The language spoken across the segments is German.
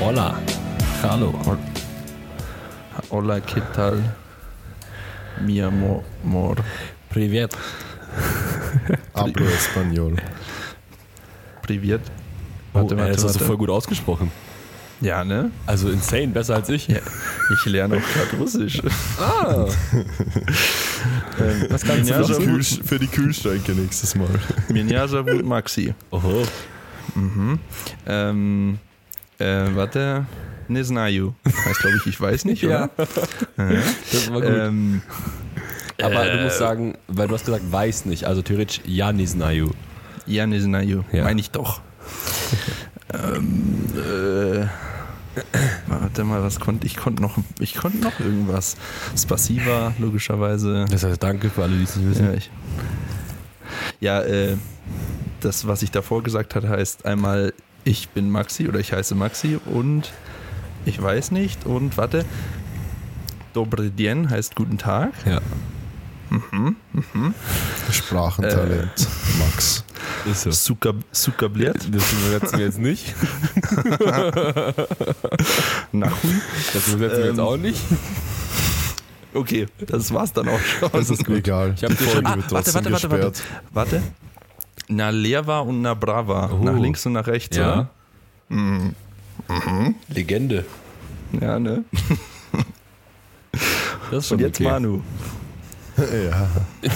Hola. Hallo. Hola, ¿qué tal? Mi amor. amor. Privet. Hablo Español. Privet. Oh, Warte, ey, warte, das hast du warte. voll gut ausgesprochen. Ja, ne? Also insane, besser als ich. Ja. Ich lerne auch gerade Russisch. Ah. ähm, Was kannst du Меня noch? зовут- Kühl, für die Kühlschränke nächstes Mal. Меня зовут Maxi. Oho. Mhm. Ähm, äh, warte. Nisnayu. Heißt, glaube ich, ich weiß nicht, oder? ja. Äh. Das war gut. Ähm, aber äh, du musst äh, sagen, weil du hast gesagt, weiß nicht. Also theoretisch Janisnayu. Janisnayu, ja. meine ich doch. ähm, äh, warte mal, was konnte ich konnte noch ich konnte noch irgendwas. Spasiva logischerweise. Das heißt danke für alle, die es nicht wissen. Ja, ich, ja äh, das was ich davor gesagt hat heißt einmal ich bin Maxi oder ich heiße Maxi und ich weiß nicht und warte. Dobry dien heißt guten Tag. Ja, Sprachentalent, Max. ist so. Sukabliert. Das übersetzen wir jetzt nicht. Nachhui. Das übersetzen wir jetzt Ähm, auch nicht. Okay, das war's dann auch schon. Das ist Egal. Ich hab die Folge schon- wird Ah, warte, trotzdem warte, warte, gesperrt. Warte. Na leva und na brava. Oh. Nach links und nach rechts, Ja. oder? Legende. Ja, ne? Das ist schon Und jetzt okay. Manu. Ja,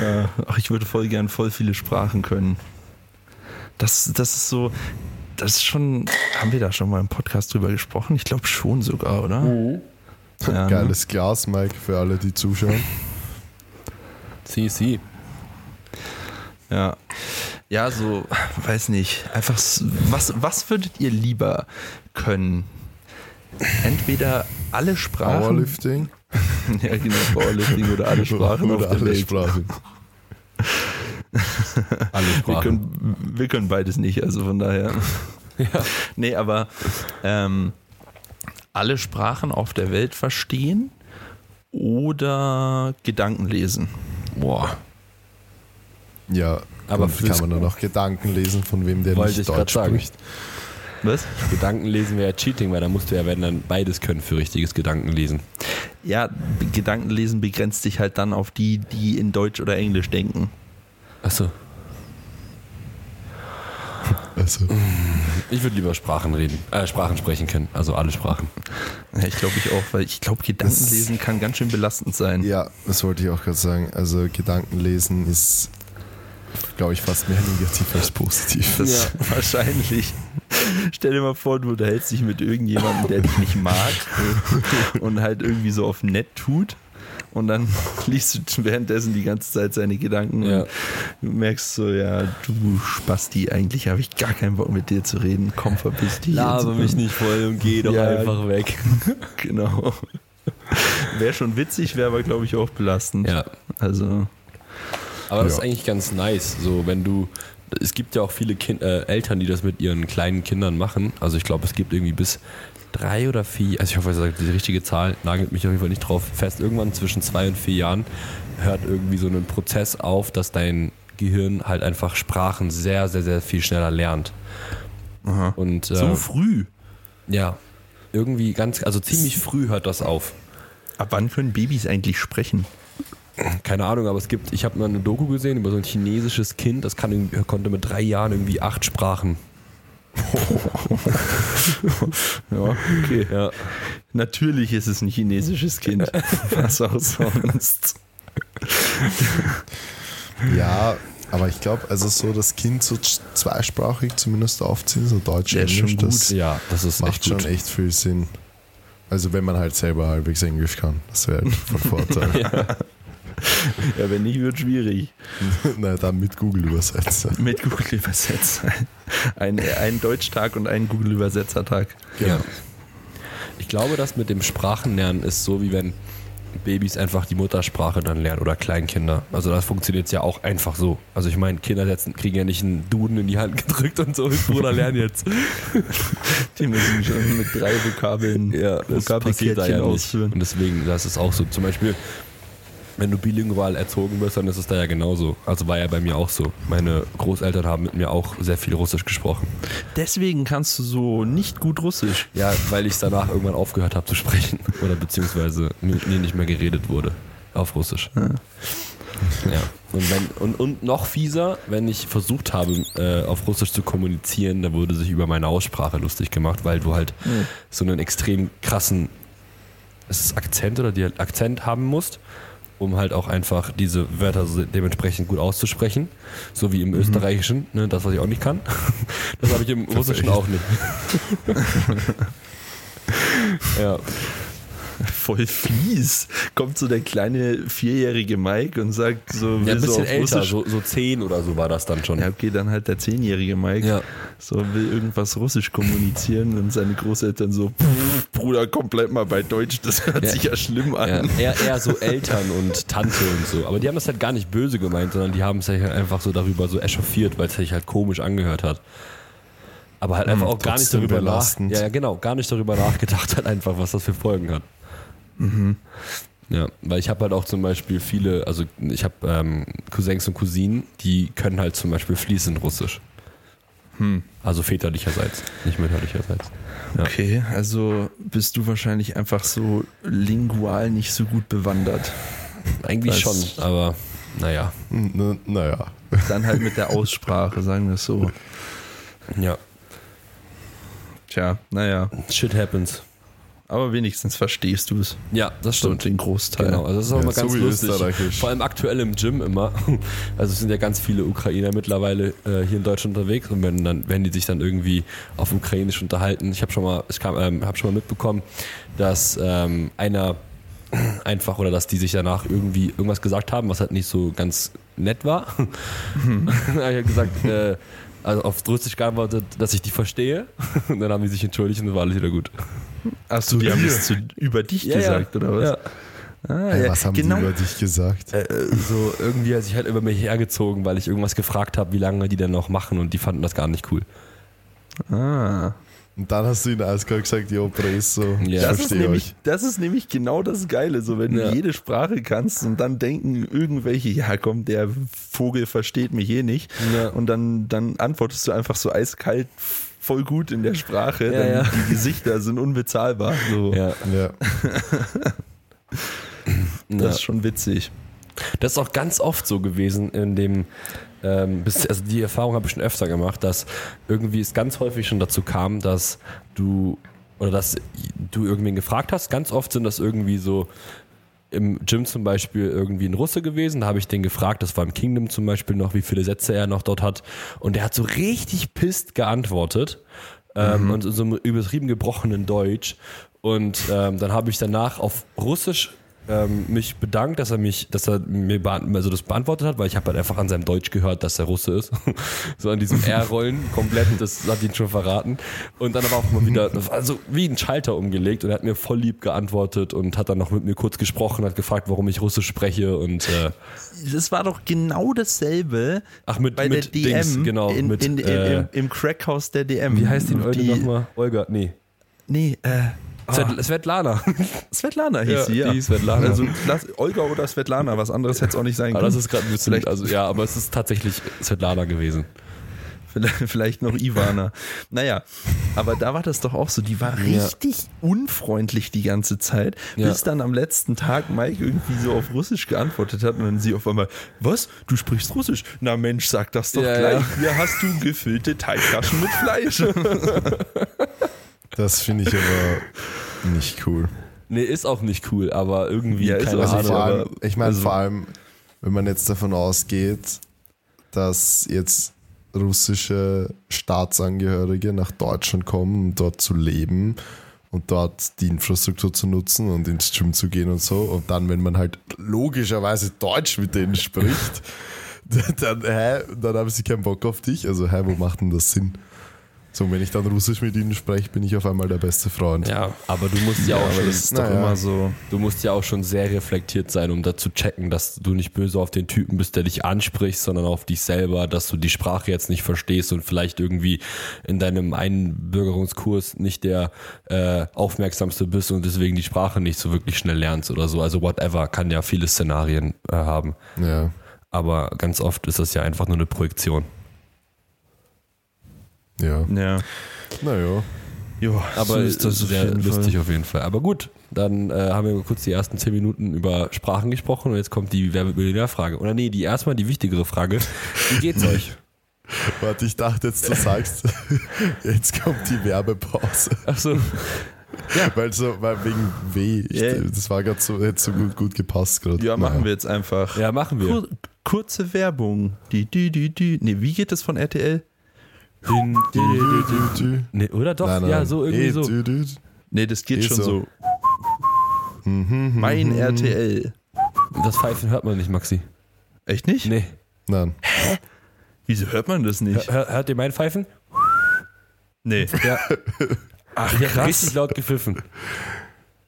Ja, ach, ich würde voll gern voll viele Sprachen können. Das, das ist so, das ist schon, haben wir da schon mal im Podcast drüber gesprochen? Ich glaube schon sogar, oder? Ja, ne? geiles Glas, Mike, für alle, die zuschauen. Sie, sie. Ja. Ja, so, weiß nicht. Einfach, was, was würdet ihr lieber können? Entweder alle Sprachen. Powerlifting Ja, genau, Powerlifting oder alle Sprachen oder alle Welt. Sprachen. Alle Wir Sprachen. können, wir können beides nicht, also von daher. Ja. Nee, aber ähm, alle Sprachen auf der Welt verstehen oder Gedanken lesen. Boah. Ja, Aber kann man nur noch Gedanken lesen, von wem der Wollte nicht Deutsch sagen. spricht. Was? Gedankenlesen wäre ja Cheating, weil da musst du ja, wenn dann beides können für richtiges Gedankenlesen. Ja, Be- Gedankenlesen begrenzt sich halt dann auf die, die in Deutsch oder Englisch denken. Achso. Also, Ich würde lieber Sprachen reden, äh, Sprachen sprechen können, also alle Sprachen. Ja, ich glaube ich auch, weil ich glaube, Gedankenlesen kann ganz schön belastend sein. ja, das wollte ich auch gerade sagen. Also Gedankenlesen ist, glaube ich, fast mehr negativ als positiv. Das wahrscheinlich. Stell dir mal vor, du unterhältst dich mit irgendjemandem, der dich nicht mag und halt irgendwie so auf nett tut. Und dann liest du währenddessen die ganze Zeit seine Gedanken Ja. und du merkst so, ja, du Spasti, eigentlich habe ich gar keinen Bock mit dir zu reden. Komm, verpiss dich. Laber so. mich nicht voll und geh doch Ja. einfach weg. Genau. Wäre schon witzig, wäre aber, glaube ich, auch belastend. Ja. Also, Aber das Ja. ist eigentlich ganz nice, so wenn du. Es gibt ja auch viele kind, äh, Eltern, die das mit ihren kleinen Kindern machen. Also ich glaube, es gibt irgendwie bis drei oder vier, also ich hoffe, ich sage die richtige Zahl, nagelt mich auf jeden Fall nicht drauf fest. Irgendwann zwischen zwei und vier Jahren hört irgendwie so ein Prozess auf, dass dein Gehirn halt einfach Sprachen sehr, sehr, sehr viel schneller lernt. aha. Und äh, so früh. ja, irgendwie ganz, also ziemlich früh hört das auf. Ab wann können Babys eigentlich sprechen? Keine Ahnung, aber es gibt, ich habe mal eine Doku gesehen über so ein chinesisches Kind, das kann, konnte mit drei Jahren irgendwie acht Sprachen. Ja, okay. Ja. Natürlich ist es ein chinesisches Kind. Was auch sonst. Ja, aber ich glaube, also so das Kind so zweisprachig zumindest aufziehen, so Deutsch, ist Englisch, das Ja, das ist macht echt schon echt viel Sinn. Also wenn man halt selber halbwegs Englisch kann, das wäre halt von Vorteil. Ja, wenn nicht, wird schwierig. Na, dann mit Google Übersetzer. Mit Google Übersetzer. Ein, ein Deutschtag und ein Google Übersetzertag. Ja. Ich glaube, das mit dem Sprachenlernen ist so, wie wenn Babys einfach die Muttersprache dann lernen oder Kleinkinder. Also das funktioniert ja auch einfach so. Also ich meine, Kinder setzen, kriegen ja nicht einen Duden in die Hand gedrückt und so, Bruder, lern jetzt. Die müssen schon mit drei Vokabeln Ja, das passiert da Vokabelkärtchen ja nicht. ausführen. Und deswegen, das ist auch so. Zum Beispiel, wenn du bilingual erzogen wirst, dann ist es da ja genauso. Also war ja bei mir auch so. Meine Großeltern haben mit mir auch sehr viel Russisch gesprochen. Deswegen kannst du so nicht gut Russisch. Ja, weil ich danach irgendwann aufgehört habe zu sprechen. Oder beziehungsweise mit mir nicht mehr geredet wurde. Auf Russisch. Ja. Und, wenn, und, und noch fieser, wenn ich versucht habe, äh, auf Russisch zu kommunizieren, da wurde sich über meine Aussprache lustig gemacht, weil du halt Mhm. so einen extrem krassen ist es Akzent oder Dial- Akzent haben musst, um halt auch einfach diese Wörter so dementsprechend gut auszusprechen. So wie im Österreichischen, ne, das, was ich auch nicht kann. Das habe ich im Russischen auch nicht. ja. Voll fies. Kommt so der kleine vierjährige Mike und sagt so, ja, ein bisschen älter, Russisch. so, so zehn oder so war das dann schon. Ja, okay, dann halt der zehnjährige Mike. Ja. So will irgendwas Russisch kommunizieren und seine Großeltern so, "Pff, Bruder, komplett mal bei Deutsch, das hört Ja. sich ja schlimm Ja, an. eher, eher so Eltern und Tante und so. Aber die haben das halt gar nicht böse gemeint, sondern die haben sich halt einfach so darüber so echauffiert, weil es sich halt komisch angehört hat. Aber halt einfach Hm, auch gar nicht darüber nach, ja, ja, genau, gar nicht darüber nachgedacht hat, einfach, was das für Folgen hat. Mhm. Ja, weil ich habe halt auch zum Beispiel viele, also ich habe ähm, Cousins und Cousinen, die können halt zum Beispiel fließend Russisch. Hm. Also väterlicherseits, nicht mütterlicherseits. Ja. Okay, also bist du wahrscheinlich einfach so lingual nicht so gut bewandert. Eigentlich schon, aber naja. N- Naja. Dann halt mit der Aussprache, sagen wir es so. Ja, Tja, naja. shit happens. Aber wenigstens verstehst du es. Ja, das So stimmt. den Großteil. Genau, also das ist auch Ja, immer so ganz wie lustig. Vor allem aktuell im Gym immer. Also es sind ja ganz viele Ukrainer mittlerweile äh, hier in Deutschland unterwegs und wenn dann, wenn die sich dann irgendwie auf Ukrainisch unterhalten, ich habe schon mal, ich kam, ähm, habe schon mal mitbekommen, dass ähm, einer einfach oder dass die sich danach irgendwie irgendwas gesagt haben, was halt nicht so ganz nett war. ich habe gesagt, äh, also auf Russisch geantwortet, dass ich die verstehe. Und dann haben die sich entschuldigt und dann war alles wieder gut. Achso, die haben es zu, über dich gesagt, oder was? Ja. Ah, ja. was haben genau. die über dich gesagt? äh, so irgendwie hat sich halt über mich hergezogen, weil ich irgendwas gefragt habe, wie lange die denn noch machen und die fanden das gar nicht cool. Ah. Und dann hast du ihnen eiskalt gesagt, jo, Preso, ich Ja. Das ist, verstehe nämlich, euch. das ist nämlich genau das Geile, so wenn Ja. du jede Sprache kannst und dann denken irgendwelche, ja komm, der Vogel versteht mich eh nicht. Ja. Und dann, dann antwortest du einfach so eiskalt voll gut in der Sprache. Ja, dann ja. Die Gesichter sind unbezahlbar. So. Ja, Ja. Das ist schon witzig. Das ist auch ganz oft so gewesen in dem, ähm, also die Erfahrung habe ich schon öfter gemacht, dass irgendwie es ganz häufig schon dazu kam, dass du oder dass du irgendwen gefragt hast. Ganz oft sind das irgendwie so im Gym zum Beispiel irgendwie ein Russe gewesen. Da habe ich den gefragt, das war im Kingdom zum Beispiel noch, wie viele Sätze er noch dort hat. Und der hat so richtig pisst geantwortet. Ähm, und so einem übertrieben gebrochenen Deutsch. Und ähm, dann habe ich danach auf Russisch ähm, mich bedankt, dass er mich, dass er mir also das beantwortet hat, weil ich habe halt einfach an seinem Deutsch gehört, dass er Russe ist. so an diesem R-Rollen komplett, das hat ihn schon verraten. Und dann aber auch mal wieder, also wie ein Schalter umgelegt und er hat mir voll lieb geantwortet und hat dann noch mit mir kurz gesprochen, hat gefragt, warum ich Russisch spreche und äh, Das war doch genau dasselbe ach mit, bei mit der DM Dings, genau, in, mit, in, in, äh, im, im Crackhaus der DM. wie heißt die Leute nochmal? Olga, nee. Nee, äh, Svet- Svetlana. Svetlana hieß Ja, sie, ja. die Svetlana. Also Olga oder Svetlana, was anderes hätte es auch nicht sein Aber können. das ist gerade ein bisschen, also ja, aber es ist tatsächlich Svetlana gewesen. Vielleicht, noch Ivana. Naja, aber da war das doch auch so. Die war Ja. richtig unfreundlich die ganze Zeit, Ja. bis dann am letzten Tag Mike irgendwie so auf Russisch geantwortet hat und dann sie auf einmal, was? Du sprichst Russisch? Na Mensch, sag das doch Ja, gleich. Hier hast du gefüllte Teigtaschen mit Fleisch. Das finde ich aber nicht cool. Nee, ist auch nicht cool, aber irgendwie, Ja, ist keine auch Also Ahnung. allem, ich meine also- vor allem, wenn man jetzt davon ausgeht, dass jetzt russische Staatsangehörige nach Deutschland kommen, um dort zu leben und dort die Infrastruktur zu nutzen und ins Gym zu gehen und so. Und dann, wenn man halt logischerweise Deutsch mit denen spricht, dann, hä, dann haben sie keinen Bock auf dich. Also, hä, wo macht denn das Sinn? So, wenn ich dann Russisch mit ihnen spreche, bin ich auf einmal der beste Freund. Ja, aber du musst ja, auch aber schon, das ist doch naja. immer so. du musst ja auch schon sehr reflektiert sein, um da zu checken, dass du nicht böse auf den Typen bist, der dich anspricht, sondern auf dich selber, dass du die Sprache jetzt nicht verstehst und vielleicht irgendwie in deinem Einbürgerungskurs nicht der äh, aufmerksamste bist und deswegen die Sprache nicht so wirklich schnell lernst oder so. Also whatever, kann ja viele Szenarien äh, haben. Ja. Aber ganz oft ist das ja einfach nur eine Projektion. Ja. Ja. Naja. Jo, Aber so ist das sehr lustig Fall. auf jeden Fall. Aber gut, dann äh, haben wir kurz die ersten zehn Minuten über Sprachen gesprochen und jetzt kommt die Wer-wird-Millionär-Frage. Oder nee, die erstmal die wichtigere Frage. Wie geht's euch? Warte, ich dachte jetzt, du sagst, jetzt kommt die Werbepause. Achso, Weil so, weil wegen W, ich, Ja. das war gerade so, hätte so gut, gut gepasst gerade. Ja, machen wir jetzt einfach. ja, machen wir. Kur kurze Werbung. Die, die, die, die. Nee, wie geht das von RTL? Din, din, din. Nee, oder doch? Nein, nein. Ja, so irgendwie so. Nee, das geht Eh schon so. so. Mhm, mhm, Mein mhm. RTL. Das Pfeifen hört man nicht, Maxi. Echt nicht? Nee. Nein. Wieso hört man das nicht? Hör, hört ihr mein Pfeifen? Nee. Ja. Ach, ich hab richtig laut gepfiffen.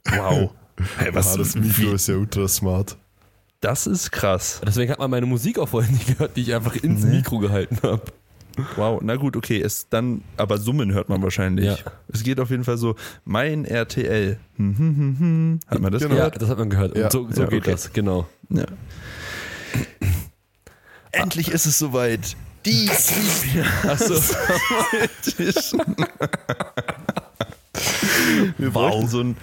Wow. Hey, was Ah, das wie- Mikro ist ja ultra smart. Das ist krass. Deswegen hat man meine Musik auch vorhin nicht gehört, die ich einfach ins Nee. Mikro gehalten habe. Wow, na gut, okay, es dann, aber Summen hört man wahrscheinlich. Ja. Es geht auf jeden Fall so, mein RTL. Hm, hm, hm, hm. Hat man das Genau. Ja, gehört? das hat man gehört. Ja. so, so Ja, geht okay. das, genau. Ja. Endlich ist es soweit. Die Achso. Wir Wow. wollten so ein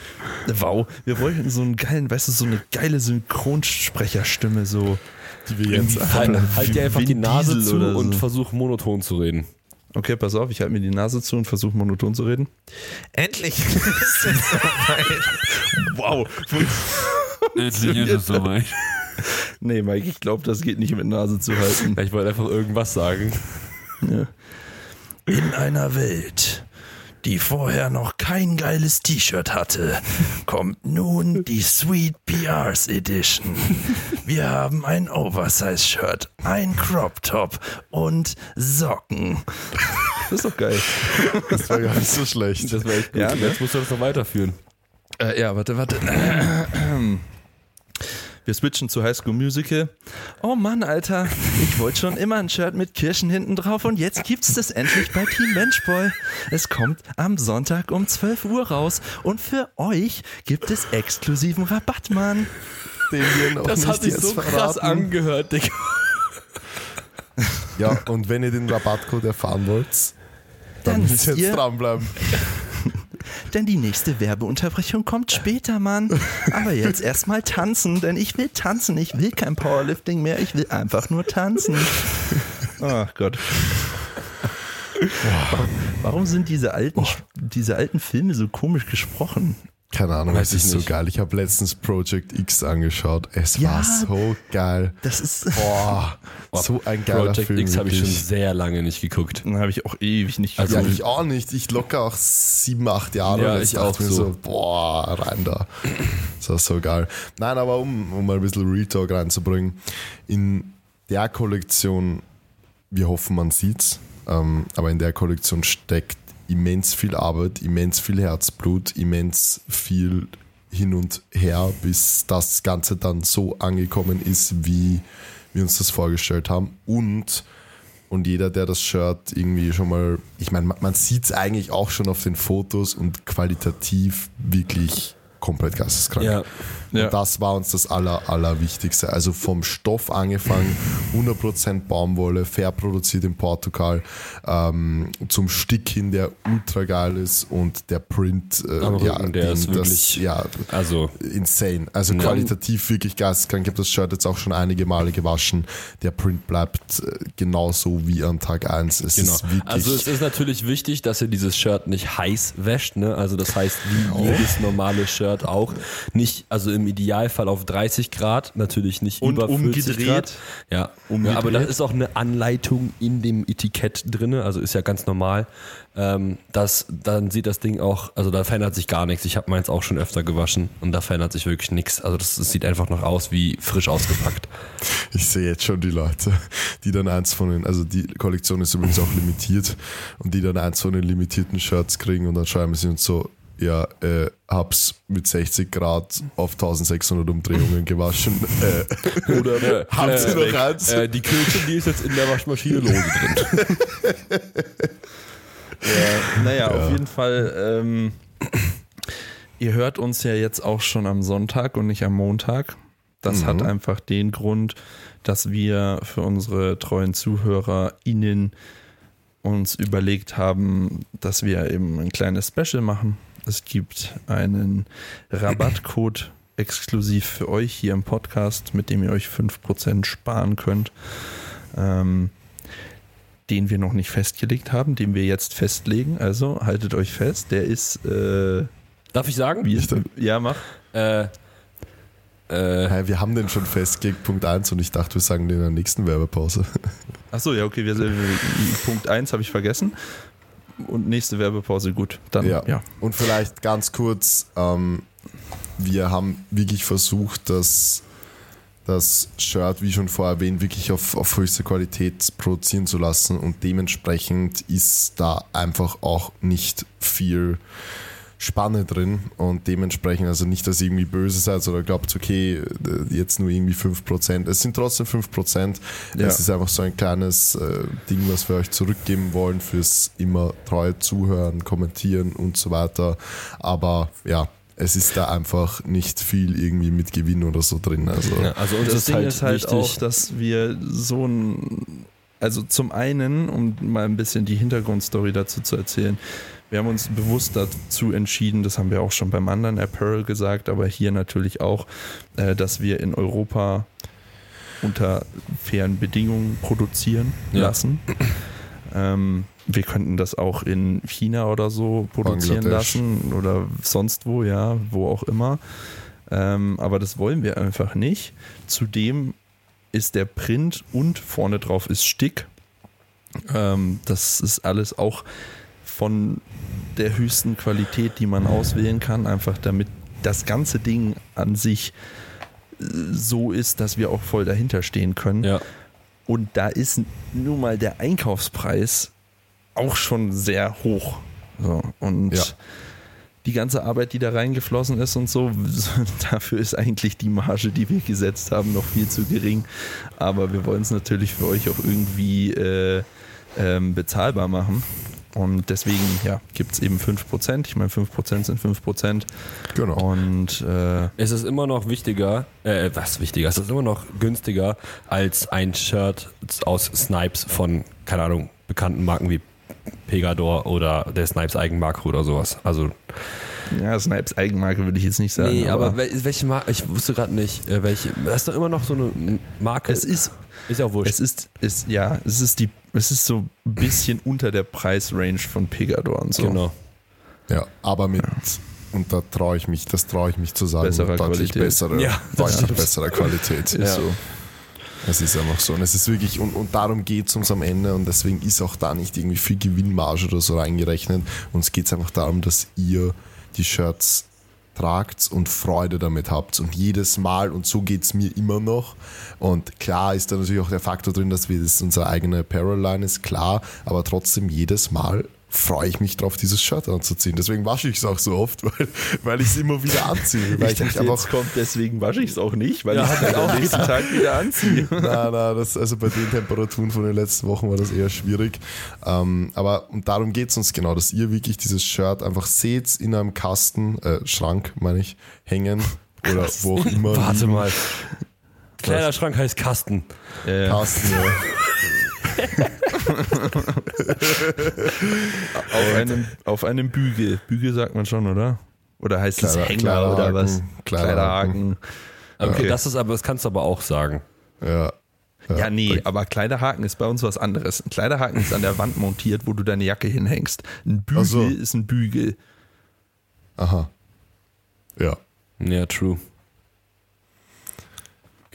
Wow, wir wollten so einen geilen, weißt du, so eine geile Synchronsprecherstimme so. Die wir jetzt Halt, halt dir einfach die Vin Nase Diesel zu so. und versuch monoton zu reden. Okay, pass auf, ich halte mir die Nase zu und versuche monoton zu reden. Endlich ist es soweit. Wow. Endlich ist es soweit. Nee, Mike, ich glaube, das geht nicht mit Nase zu halten. Ich wollte einfach irgendwas sagen. In einer Welt, die vorher noch kein geiles T-Shirt hatte, kommt nun die Sweet PRs Edition. Wir haben ein Oversize-Shirt, ein Crop Top und Socken. Das ist doch geil. Das war gar nicht so schlecht. Das war echt gut. Ja, ne? Jetzt musst du das noch weiterführen. Äh, ja, warte, warte. Wir switchen zu High School Musical. Oh Mann, Alter, ich wollte schon immer ein Shirt mit Kirschen hinten drauf und jetzt gibt's das endlich bei Team Benchboy. Es kommt am Sonntag um 12 Uhr raus und für euch gibt es exklusiven Rabatt, Mann. Den wir noch Das nicht hat sich so krass verraten. angehört, Digga. Ja, und wenn ihr den Rabattcode erfahren wollt, dann, Dann müsst ihr jetzt dranbleiben. Denn die nächste Werbeunterbrechung kommt später, Mann. Aber jetzt erstmal tanzen, denn ich will tanzen. Ich will kein Powerlifting mehr, ich will einfach nur tanzen. Ach Gott. Warum sind diese alten, diese alten Filme so komisch gesprochen? Keine Ahnung, Weiß es ist ich so nicht. geil. Ich habe letztens Project X angeschaut. Es Ja. war so geil. Das ist. Boah, so ein geiler Project Film. X habe ich schon sehr lange nicht geguckt. Dann habe ich auch ewig nicht Also Ja, geguckt. ich auch nicht. Ich locker auch sieben, acht Jahre. Ja, und ich auch mir so. Boah, rein da. Das war so geil. Nein, aber um, um mal ein bisschen Retalk reinzubringen. In der Kollektion, wir hoffen, man sieht's, ähm, aber in der Kollektion steckt immens viel Arbeit, immens viel Herzblut, immens viel hin und her, bis das Ganze dann so angekommen ist, wie wir uns das vorgestellt haben. Und und jeder, der das Shirt irgendwie schon mal, ich meine, man, man sieht es eigentlich auch schon auf den Fotos und qualitativ wirklich komplett geisteskrank. Ja. Ja. Und das war uns das aller, Allerwichtigste. Also vom Stoff angefangen, 100% Baumwolle, fair produziert in Portugal, ähm, zum Stick hin, der ultra geil ist und der Print, äh, Am ja, Rücken, der ist das, wirklich- ja, Also, insane. Also Ja. qualitativ wirklich geisteskrank. Ich habe das Shirt jetzt auch schon einige Male gewaschen. Der Print bleibt äh, genauso wie an Tag 1. Es genau. ist. Also es ist natürlich wichtig, dass ihr dieses Shirt nicht heiß wäscht, ne? Also das heißt, wie jedes normale Shirt Shirt auch. Nicht, also im Idealfall auf 30 Grad, natürlich nicht Und über 40 umgedreht. Grad. Ja, Umgedreht. ja, aber da ist auch eine Anleitung in dem Etikett drinne, also ist ja ganz normal. Ähm, das, dann sieht das Ding auch, also da verändert sich gar nichts. Ich habe meins auch schon öfter gewaschen und da verändert sich wirklich nichts. Also das, das sieht einfach noch aus wie frisch ausgepackt. Ich sehe jetzt schon die Leute, die dann eins von den, also die Kollektion ist übrigens auch limitiert und die dann eins von den limitierten Shirts kriegen und dann schreiben sie uns so, ja, äh, hab's mit 60 Grad auf 1600 Umdrehungen gewaschen. Äh, Oder Habt ihr noch eins? Äh, die Küche, die ist jetzt in der Waschmaschine lose drin. Ja, naja, auf jeden Fall. Ähm, ihr hört uns ja jetzt auch schon am Sonntag und nicht am Montag. Das hat einfach den Grund, dass wir für unsere treuen ZuhörerInnen uns überlegt haben, dass wir eben ein kleines Special machen. Es gibt einen Rabattcode exklusiv für euch hier im Podcast, mit dem ihr euch 5% sparen könnt. Ähm, den wir noch nicht festgelegt haben, den wir jetzt festlegen. Also haltet euch fest, der ist, äh, Darf ich sagen? wie ist Ja, mach. Äh, äh, wir haben den schon festgelegt, Punkt 1, und ich dachte, wir sagen den in der nächsten Werbepause. Achso, ja, okay, wir sind, Punkt 1 habe ich vergessen. Und nächste Werbepause, gut. Dann, ja. Ja. Und vielleicht ganz kurz, ähm, wir haben wirklich versucht, das, das Shirt, wie schon vorher erwähnt, wirklich auf, auf höchste Qualität produzieren zu lassen und dementsprechend ist da einfach auch nicht viel Spanne drin und dementsprechend, also nicht, dass ihr irgendwie böse seid oder glaubt, okay, jetzt nur irgendwie 5%. Es sind trotzdem 5%. Ja. Es ist einfach so ein kleines äh, Ding, was wir euch zurückgeben wollen fürs immer treue Zuhören, Kommentieren und so weiter. Aber ja, es ist da einfach nicht viel irgendwie mit Gewinn oder so drin. Also ja, also Das ist Ding halt, ist halt wichtig, auch, dass wir so ein, also zum einen, um mal ein bisschen die Hintergrundstory dazu zu erzählen, wir haben uns bewusst dazu entschieden, das haben wir auch schon beim anderen Apparel gesagt, aber hier natürlich auch, äh, dass wir in Europa unter fairen Bedingungen produzieren Ja. lassen. Ähm, wir könnten das auch in China oder so produzieren lassen oder sonst wo, ja, wo auch immer. Ähm, aber das wollen wir einfach nicht. Zudem ist der Print und vorne drauf ist Stick. Ähm, das ist alles auch von der höchsten Qualität, die man auswählen kann, einfach damit das ganze Ding an sich äh, so ist, dass wir auch voll dahinter stehen können. ja, Und da ist nun mal der Einkaufspreis auch schon sehr hoch. So, und Ja. die ganze Arbeit, die da reingeflossen ist und so, dafür ist eigentlich die Marge, die wir gesetzt haben, noch viel zu gering. Aber wir wollen es natürlich für euch auch irgendwie äh, ähm, bezahlbar machen. Und deswegen ja, gibt es eben 5%. Ich meine, 5% sind 5%. genau. Und äh, es ist immer noch wichtiger, äh, was wichtiger, es ist immer noch günstiger als ein Shirt aus Snipes von, keine Ahnung, bekannten Marken wie Pegador oder der Snipes Eigenmarke oder sowas. Also, ja, Snipes Eigenmarke würde ich jetzt nicht sagen. nee, aber, wel- welche Marke, ich wusste gerade nicht, äh, welche, das ist doch immer noch so eine Marke. es ist ist ja auch wurscht. Es ist, ist, ja, es ist die, es ist so ein bisschen unter der Preisrange von Pegador und so. Genau. Ja, aber mit, und da traue ich mich, das traue ich mich zu sagen, Besserer deutlich Qualität. bessere, Ja, deutlich stimmt. bessere Qualität. Ist Ja. so. Es ist einfach so. Und es ist wirklich, und, und darum geht es uns am Ende und deswegen ist auch da nicht irgendwie viel Gewinnmarge oder so reingerechnet. Uns geht es einfach darum, dass ihr die Shirts tragt und Freude damit habt. Und jedes Mal, und so geht es mir immer noch. Und klar ist da natürlich auch der Faktor drin, dass wir das unsere eigene Apparel-Line ist, klar, aber trotzdem jedes Mal freue ich mich drauf, dieses Shirt anzuziehen. Deswegen wasche ich es auch so oft, weil, weil ich es immer wieder anziehe. Weil Ich ich, dachte, einfach jetzt kommt, deswegen wasche ich es auch nicht, weil Ja, ich es halt am nächsten Tag wieder anziehe. Nein, nein, das, also bei den Temperaturen von den letzten Wochen war das eher schwierig. Ähm, aber und darum geht es uns genau, dass ihr wirklich dieses Shirt einfach seht in einem Kasten, äh, Schrank meine ich, hängen oder wo auch immer. Warte liegen. mal. Kleiderschrank heißt Kasten. Äh, Kasten, ja. Auf, einem, auf einem Bügel. Bügel sagt man schon, oder? Oder heißt es Hänger oder was? Kleiderhaken, Kleiderhaken. Okay, Okay. das ist aber, das kannst du aber auch sagen. ja. Ja, nee, aber Kleiderhaken ist bei uns was anderes. Ein Kleiderhaken ist an der Wand montiert, wo du deine Jacke hinhängst. Ein Bügel so. ist ein Bügel. Aha. Ja. Ja, true.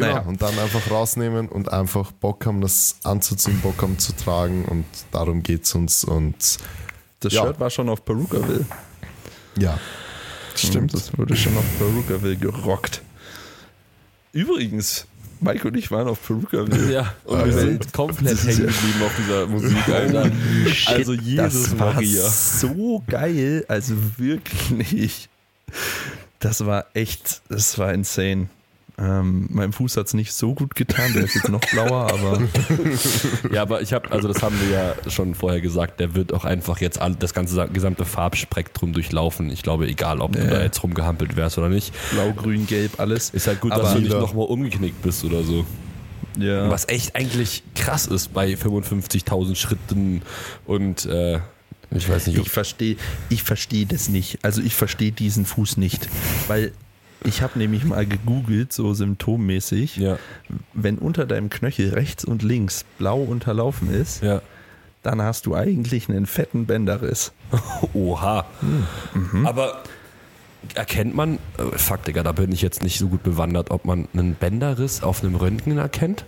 Genau. Naja. Und dann einfach rausnehmen und einfach Bock haben, das anzuziehen, Bock haben zu tragen und darum geht's uns. Und Das Ja. Shirt war schon auf Perukaville. ja, stimmt. Das wurde schon auf Perukaville gerockt. Übrigens, Mike und ich waren auf Perukaville. Ja, und Also, wir sind komplett hängen geblieben auf dieser Musik, Alter. Also Jesus das war Maria. so geil, also wirklich. Das war echt, das war insane. Ähm, meinem Fuß hat es nicht so gut getan, der ist jetzt noch blauer, aber Ja, aber ich habe, also das haben wir ja schon vorher gesagt, der wird auch einfach jetzt all, das ganze gesamte Farbspektrum durchlaufen. Ich glaube, egal, ob du Ja. da jetzt rumgehampelt wärst oder nicht, blau, grün, gelb, alles. ist halt gut, Aber dass du nicht nochmal umgeknickt bist oder so. Ja. Was echt eigentlich krass ist bei 55.000 Schritten und äh, ich weiß nicht, Ich verstehe ich versteh das nicht. Also ich verstehe diesen Fuß nicht. Weil ich habe nämlich mal gegoogelt, so symptommäßig, ja, wenn unter deinem Knöchel rechts und links blau unterlaufen ist, ja. dann hast du eigentlich einen fetten Bänderriss. Oha. Aber erkennt man, äh, fuck, Digga, da bin ich jetzt nicht so gut bewandert, ob man einen Bänderriss auf einem Röntgen erkennt?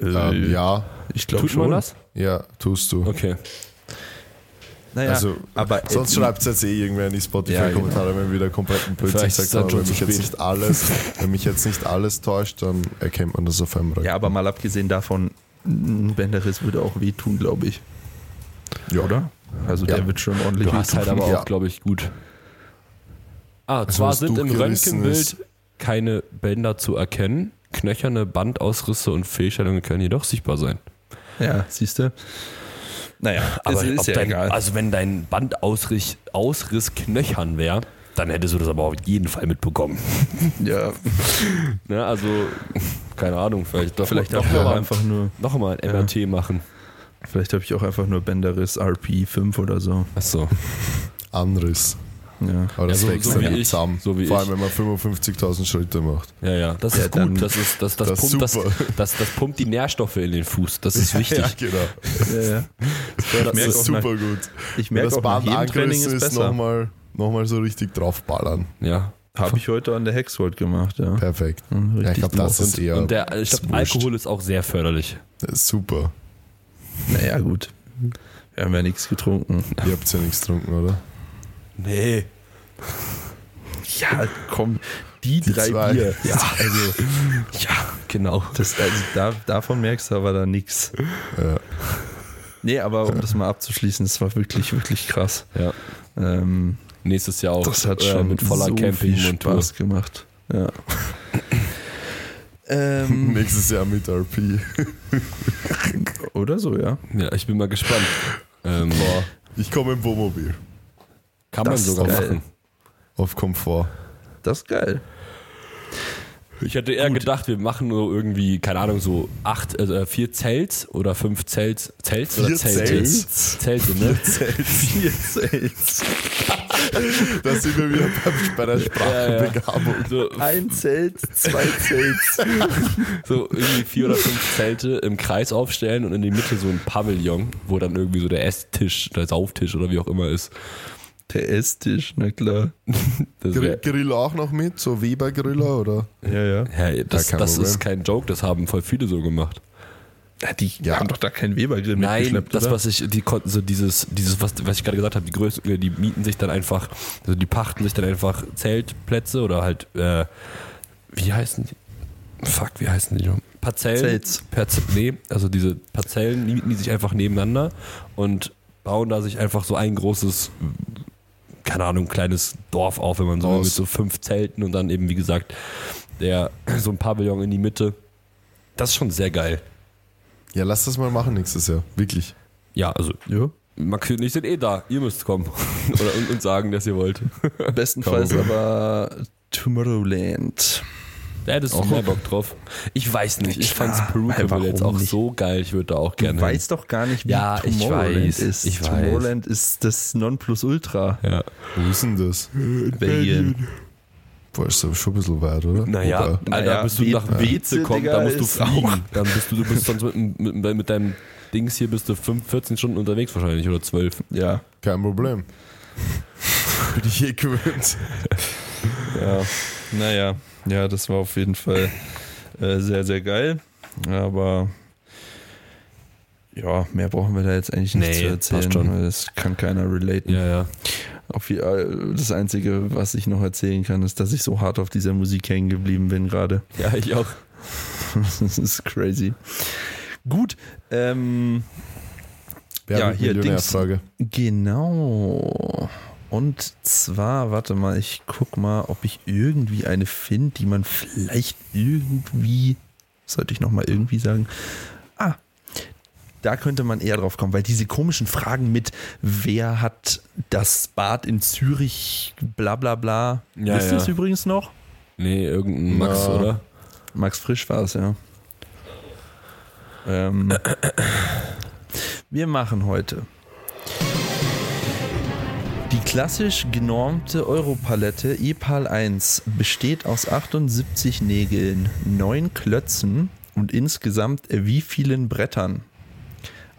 Ähm, ja, ich glaube Tut schon. man das? ja, tust du. Okay. Naja, Also, aber Sonst äh, schreibt es jetzt eh irgendwer in die Ja, Spotify-Kommentare, wenn wir wieder kompletten Blödsinn sagt. Aber schon wenn mich, jetzt nicht alles, wenn mich jetzt nicht alles täuscht, dann erkennt man das auf einem Rücken. Ja, aber mal abgesehen davon, ein Bänderriss würde auch wehtun, glaube ich. Ja. Oder? Also Ja. der wird schon ordentlich Du hast halt aber Ja. auch, glaube ich, gut. Ah, Also, zwar sind im Röntgenbild keine Bänder zu erkennen, knöcherne Bandausrisse und Fehlstellungen können jedoch sichtbar sein. Ja, siehst du? Naja, Aber ob ist ja dein, egal. also wenn dein Bandausriss Ausriss knöchern wäre, dann hättest du das aber auf jeden Fall mitbekommen. ja, Ne, also, keine Ahnung, vielleicht doch, vielleicht doch auch mal, einfach nur, noch mal ein MRT machen. vielleicht habe ich auch einfach nur Bänderriss RP5 oder so. Achso. Anriss. Ja. Aber das Ja, so- wächst so dann ich. zusammen. So wie Vor ich. allem, wenn man 55.000 Schritte macht. Ja, ja, das Ja, ist gut. Das, ist, das, das, das pumpt, das, super. das, das pumpt die Nährstoffe in den Fuß. Das ist wichtig. Ja, genau. Ja, ja. Das merke ist super gut. Ich Wenn merke das angerissen ist ist, nochmal noch mal so richtig draufballern. ja. Habe ich heute an der Hexwold gemacht, ja. Perfekt. Ja, ich glaube, das ist eher Und der, ich glaube. Alkohol ist auch sehr förderlich. Das ist super. Naja, gut. Wir haben ja nichts getrunken. Ihr habt ja nichts getrunken, oder? Nee. Ja, komm, die, Die drei zwei. Bier. Ja, also, Ja, genau. das, also da, davon merkst du aber da nichts. Ja. Nee, aber um das mal abzuschließen, das war wirklich, wirklich krass. Ja. Ähm, Nächstes Jahr auch das hat äh, schon mit voller so Camping viel Tour. Spaß gemacht. Ja. ähm, Nächstes Jahr mit RP. oder so, ja. Ja, ich bin mal gespannt. Ähm, ich komme im Wohnmobil. Kann man Das ist sogar geil. machen. Auf Komfort. Das ist geil. Ich hätte eher gedacht, wir machen nur irgendwie, keine Ahnung, so acht, also vier Zelts oder fünf Zelts. Zelts oder Vier Zelte? Zelts? Zelte, ne? Vier Zelts. Da sind wir wieder beim, bei der Sprachbegabung. So, Ein Zelt, zwei Zelts. so irgendwie vier oder fünf Zelte im Kreis aufstellen und in die Mitte so ein Pavillon, wo dann irgendwie so der Esstisch, der Sauftisch oder wie auch immer ist. Der Esstisch, na klar. Das Grill, auch noch mit? So Weber-Griller oder? Ja, ja. ja, das, kein das ist kein Joke, das haben voll viele so gemacht. Ja, die Ja. haben doch da keinen Webergrill Nein, mitgeschleppt, das, oder? was ich, die konnten so dieses, dieses, was, was ich gerade gesagt habe, die Größe, die mieten sich dann einfach, also die pachten sich dann einfach Zeltplätze oder halt, äh, wie heißen die? Fuck, wie heißen die noch? Parzellen. Zelts. Nee, also diese Parzellen mieten die sich einfach nebeneinander und bauen da sich einfach so ein großes, keine Ahnung, kleines Dorf auf, wenn man so will, mit so fünf Zelten und dann eben, wie gesagt, der, so ein Pavillon in die Mitte. Das ist schon sehr geil. Ja, lass das mal machen nächstes Jahr. Wirklich. Ja, also Ja. Maxi und ich sind eh da. Ihr müsst kommen. Oder und, und sagen, dass ihr wollt. Bestenfalls aber Tomorrowland. Da hättest du Auch mehr? Bock drauf. Ich weiß nicht. Ich fand's warum jetzt auch nicht? so geil. Ich würde da auch Du gerne. hin. weißt doch gar nicht, wie Ja, ich Tomorrowland weiß, ist. ich weiß. Tomorrowland ist das Nonplusultra. Ja. Wo ist denn das? Belgien. Boah, ist aber schon ein bisschen weit, oder? Naja, Wobei- Alter, Naja, bis du nach Weze kommst, da musst du fliegen. Dann bist du, du bist sonst mit, mit, mit deinem Dings hier bist du 5, 14 Stunden unterwegs wahrscheinlich oder 12. Ja. Kein Problem. bin ich eh gewöhnt. Ja, naja, ja, das war auf jeden Fall äh, sehr, sehr geil. Aber ja, mehr brauchen wir da jetzt eigentlich nicht Nee, zu erzählen. Das kann keiner relaten. Ja, ja. Auf, äh, das Einzige, was ich noch erzählen kann, ist, dass ich so hart auf dieser Musik hängen geblieben bin gerade. Ja, ich auch. das ist crazy. Gut, ähm, Ja, hier, Millionärfrage. Genau. Und zwar, warte mal, ich guck mal, ob ich irgendwie eine finde, die man vielleicht irgendwie, sollte ich nochmal irgendwie sagen, ah, da könnte man eher drauf kommen, weil diese komischen Fragen mit, wer hat das Bad in Zürich, bla bla bla, Ja, wisst ihr ja. es übrigens noch? Nee, irgendein Max, Ja. oder? Max Frisch war es, ja. Ähm, wir machen heute klassisch genormte Europalette EPAL 1 besteht aus 78 Nägeln, 9 Klötzen und insgesamt äh, wie vielen Brettern?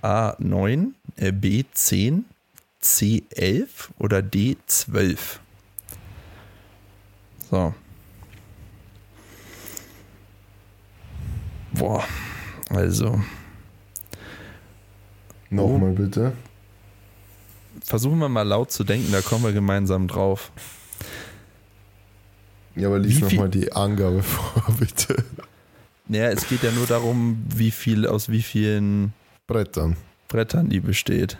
A 9, äh, B 10, C 11 oder D 12? So. Boah, also Nochmal bitte. Versuchen wir mal laut zu denken, da kommen wir gemeinsam drauf. Ja, aber lies nochmal die Angabe vor, bitte. Naja, es geht ja nur darum, wie viel, aus wie vielen Brettern. Brettern die besteht.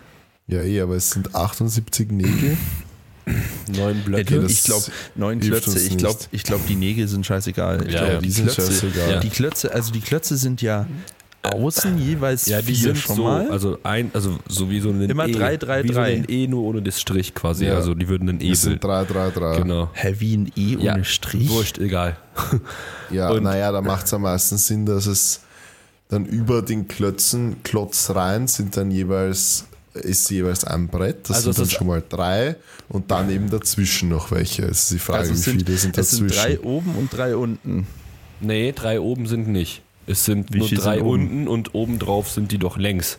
Ja, eh, aber es sind 78 Nägel. Neun Blöcke. Das ich glaube, neun Klötze. Ich glaube, ich glaub, die Nägel sind scheißegal. Ich Ja, glaub, ja, die, die sind Klötze, scheißegal. die Klötze, also die Klötze sind ja außen jeweils ja, die vier sind schon so, mal. also ein, also so wie so ein Immer E. drei, drei, wie so drei. ein E nur ohne das Strich quasi. Ja. Also die würden ein E Es sind bilden. 3, 3, 3. Genau. Hä, wie ein E ohne Ja, Strich? Wurscht, egal. Ja, naja, da macht es am meisten Sinn, dass es dann über den Klötzen, Klotz rein, sind dann jeweils, ist jeweils ein Brett. Das Also sind dann es ist- schon mal drei und dann eben dazwischen noch welche. Es ist die Frage, Also wie sind, viele sind es sind dazwischen. drei oben und drei unten. Nee, drei oben sind nicht. Es sind Wie nur drei unten und obendrauf sind die doch längs.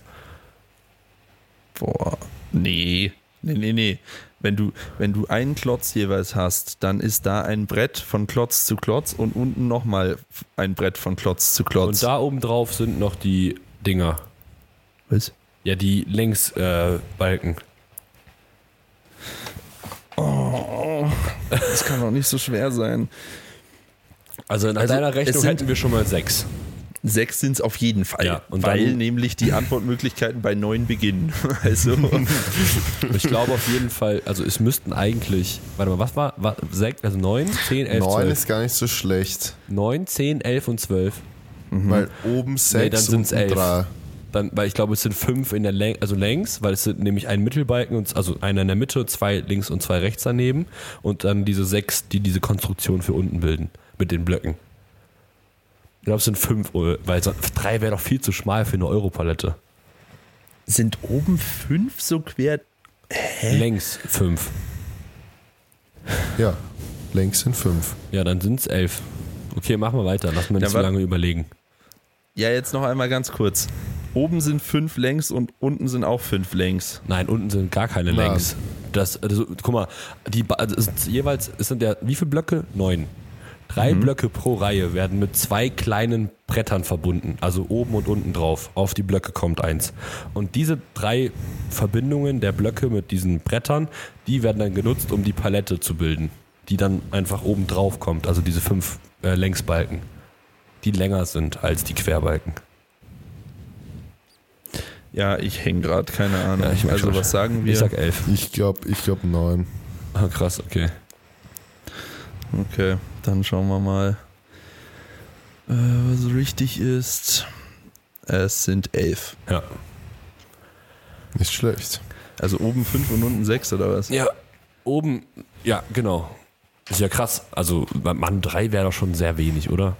Boah, nee. Nee, nee, nee. Wenn du, wenn du einen Klotz jeweils hast, dann ist da ein Brett von Klotz zu Klotz und unten nochmal ein Brett von Klotz zu Klotz. Und da obendrauf sind noch die Dinger. Was? Ja, die Längsbalken. Äh, Balken. Oh, das kann doch nicht so schwer sein. also in Also, deiner Rechnung hätten wir schon mal sechs. Sechs sind es auf jeden Fall, Ja, und weil dann- nämlich die Antwortmöglichkeiten bei neun beginnen. Also, Ich glaube auf jeden Fall, also es müssten eigentlich, warte mal, was war, war sechs, also neun, zehn, elf, Neun zwölf. ist gar nicht so schlecht, Neun, zehn, elf und zwölf. weil oben sechs dann sind's und elf. drei. Dann, weil ich glaube, es sind fünf in der Läng also längs, weil es sind nämlich ein Mittelbalken, und, also einer in der Mitte, zwei links und zwei rechts daneben und dann diese sechs, die diese Konstruktion für unten bilden, mit den Blöcken. Ich glaube, es sind fünf, äh, weil so- drei wäre doch viel zu schmal für eine Europalette. sind oben fünf so quer. Längs fünf. Ja, längs sind fünf. Ja, dann sind es elf. Okay, machen wir weiter. Lass mal nicht Ja, so lange überlegen. Ja, jetzt noch einmal ganz kurz. Oben sind fünf längs und unten sind auch fünf längs. Nein, unten sind gar keine Nein. Längs. Das, also, guck mal, die, also jeweils, es sind ja, wie viele Blöcke? Neun. Drei Blöcke pro Reihe werden mit zwei kleinen Brettern verbunden, also oben und unten drauf. Auf die Blöcke kommt eins. Und diese drei Verbindungen der Blöcke mit diesen Brettern, die werden dann genutzt, um die Palette zu bilden, die dann einfach oben drauf kommt, also diese fünf äh, Längsbalken, die länger sind als die Querbalken. Ja, ich hänge gerade, keine Ahnung. Ja, ich also schon. was sagen wir? Ich sag elf. Ich glaube, ich glaube neun. Ah, krass, okay. Okay, dann schauen wir mal, äh, was richtig ist. Es sind elf. Ja. Nicht schlecht. Also oben fünf und unten sechs oder was? Ja, oben, ja, genau. Ist ja krass. Also, Mann, drei wäre doch schon sehr wenig, oder?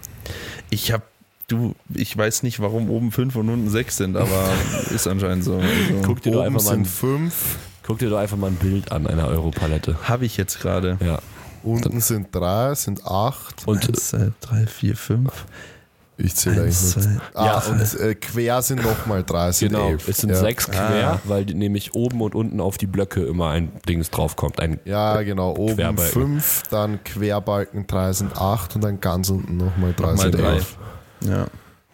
Ich hab, du, ich weiß nicht, warum oben fünf und unten sechs sind, aber ist anscheinend so. Also, Guck dir, doch Oben einfach mal sind ein, fünf, guck dir doch einfach mal ein Bild an einer Europalette. Habe ich jetzt gerade. Ja. Unten sind drei, sind acht. Und Eins, zwei, drei, vier, fünf. Ich zähle eigentlich nicht. zwei- Ah, Ja, und äh, quer sind nochmal drei, sind Genau, elf. es sind ja. sechs quer, Ah. weil die, nämlich oben und unten auf die Blöcke immer ein Dings draufkommt. Ein, Ja, genau. Oben Querbalken. fünf, dann Querbalken drei sind acht und dann ganz unten nochmal drei Nochmal sind drei. elf. Ja.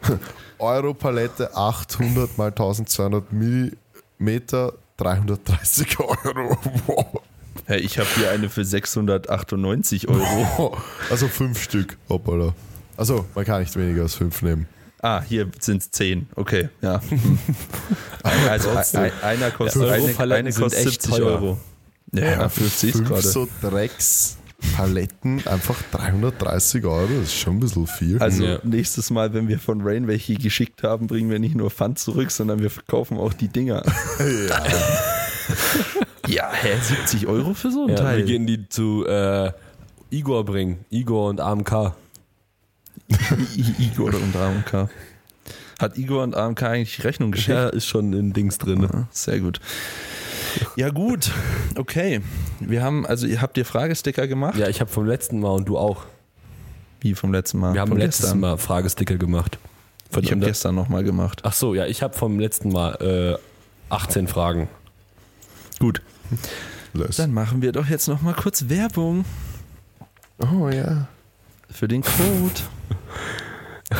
Euro-Palette 800 mal 1200 Millimeter, 330 Euro. Wow. Hey, ich habe hier eine für 698 Euro. Also fünf Stück, hoppala. Also man kann nicht weniger als fünf nehmen. Ah, hier sind es 10. Okay, ja. Hm. Also ein, einer kostet, Ja, eine, eine sind kostet echt 70 teuer. Euro. Ja, ja 50 fünf gerade. so Dreckspaletten, einfach 330 Euro, das ist schon ein bisschen viel. Also Ja. nächstes Mal, wenn wir von Rain welche geschickt haben, bringen wir nicht nur Pfand zurück, sondern wir verkaufen auch die Dinger. ja. Ja, hä, 70 Euro für so ein ja, Teil? wir gehen die zu äh, Igor bringen. Igor und AMK. Igor und AMK. Hat Igor und AMK eigentlich Rechnung geschickt? Ja, ist schon in Dings drin. Ah, Sehr gut. Ja, gut. Okay. Wir haben, also ihr habt ihr Fragesticker gemacht? Ja, ich habe vom letzten Mal und du auch. Wie vom letzten Mal? Wir haben Von letztes gestern? Mal Fragesticker gemacht. Von Ich habe gestern nochmal gemacht. Ach so, ja, ich habe vom letzten Mal äh, 18 Fragen. Gut. Los. Dann machen wir doch jetzt nochmal kurz Werbung Oh ja. für den Code.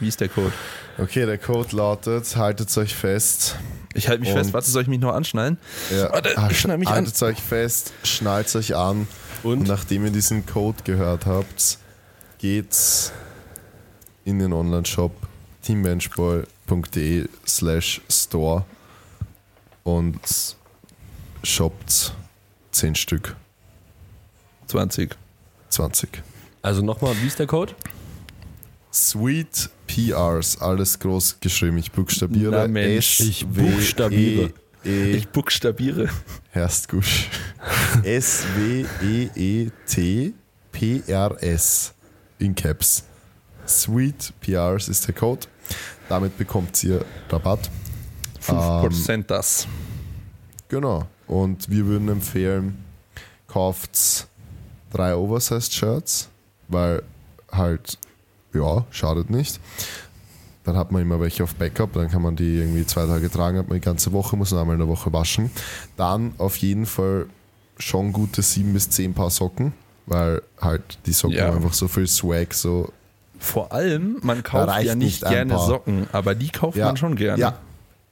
Wie ist der Code? Okay, der Code lautet, haltet euch fest. Ich halte mich Und- fest. Warte, soll ich mich noch anschnallen? Ja, Warte, ah, ich schneid mich an. haltet euch fest, schnallt euch an. Und? Und? nachdem ihr diesen Code gehört habt, geht's in den Online-Shop teambenchball.de slash store und shoppt 10 Stück, 20. 20. Also nochmal, wie ist der Code? Sweet PRs, alles groß geschrieben. Ich buchstabiere. Na Mensch, S ich W buchstabiere. E, e Ich buchstabiere. Herstgusch. S-W-E-E-T-P-R-S. In Caps. Sweet PRs ist der Code. Damit bekommt ihr Rabatt. 5% das. Genau. Und wir würden empfehlen, kauft drei Oversized-Shirts, weil halt, ja, schadet nicht. Dann hat man immer welche auf Backup, dann kann man die irgendwie zwei Tage tragen, hat man die ganze Woche, muss man einmal in der Woche waschen. Dann auf jeden Fall schon gute sieben bis zehn Paar Socken, weil halt die Socken Ja. einfach so viel Swag, so Vor allem, man kauft ja nicht nicht gerne. Socken, aber die kauft Ja. man schon gerne. Ja,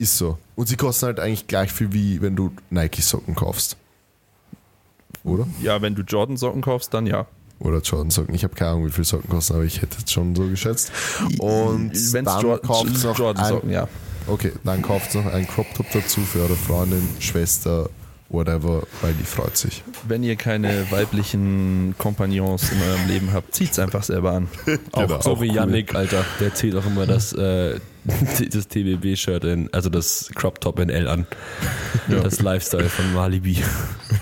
ist so. Und sie kosten halt eigentlich gleich viel, wie wenn du Nike-Socken kaufst. Oder? ja, wenn du Jordan-Socken kaufst, dann ja. Oder Jordan-Socken. Ich habe keine Ahnung, wie viel Socken kosten, aber ich hätte es schon so geschätzt. Und Wenn's dann Jordan- kauft noch ein, Jordan-Socken, ja. Okay, dann kauft noch einen Crop-Top dazu für eure Freundin, Schwester, whatever, weil die freut sich. Wenn ihr keine weiblichen Kompagnons in eurem Leben habt, zieht's einfach selber an. Auch, Genau. So auch wie cool. Yannick, Alter. Der zieht auch immer das, äh, das TBB-Shirt in, also das Crop Top in L an. Ja. Das Lifestyle von Malibi.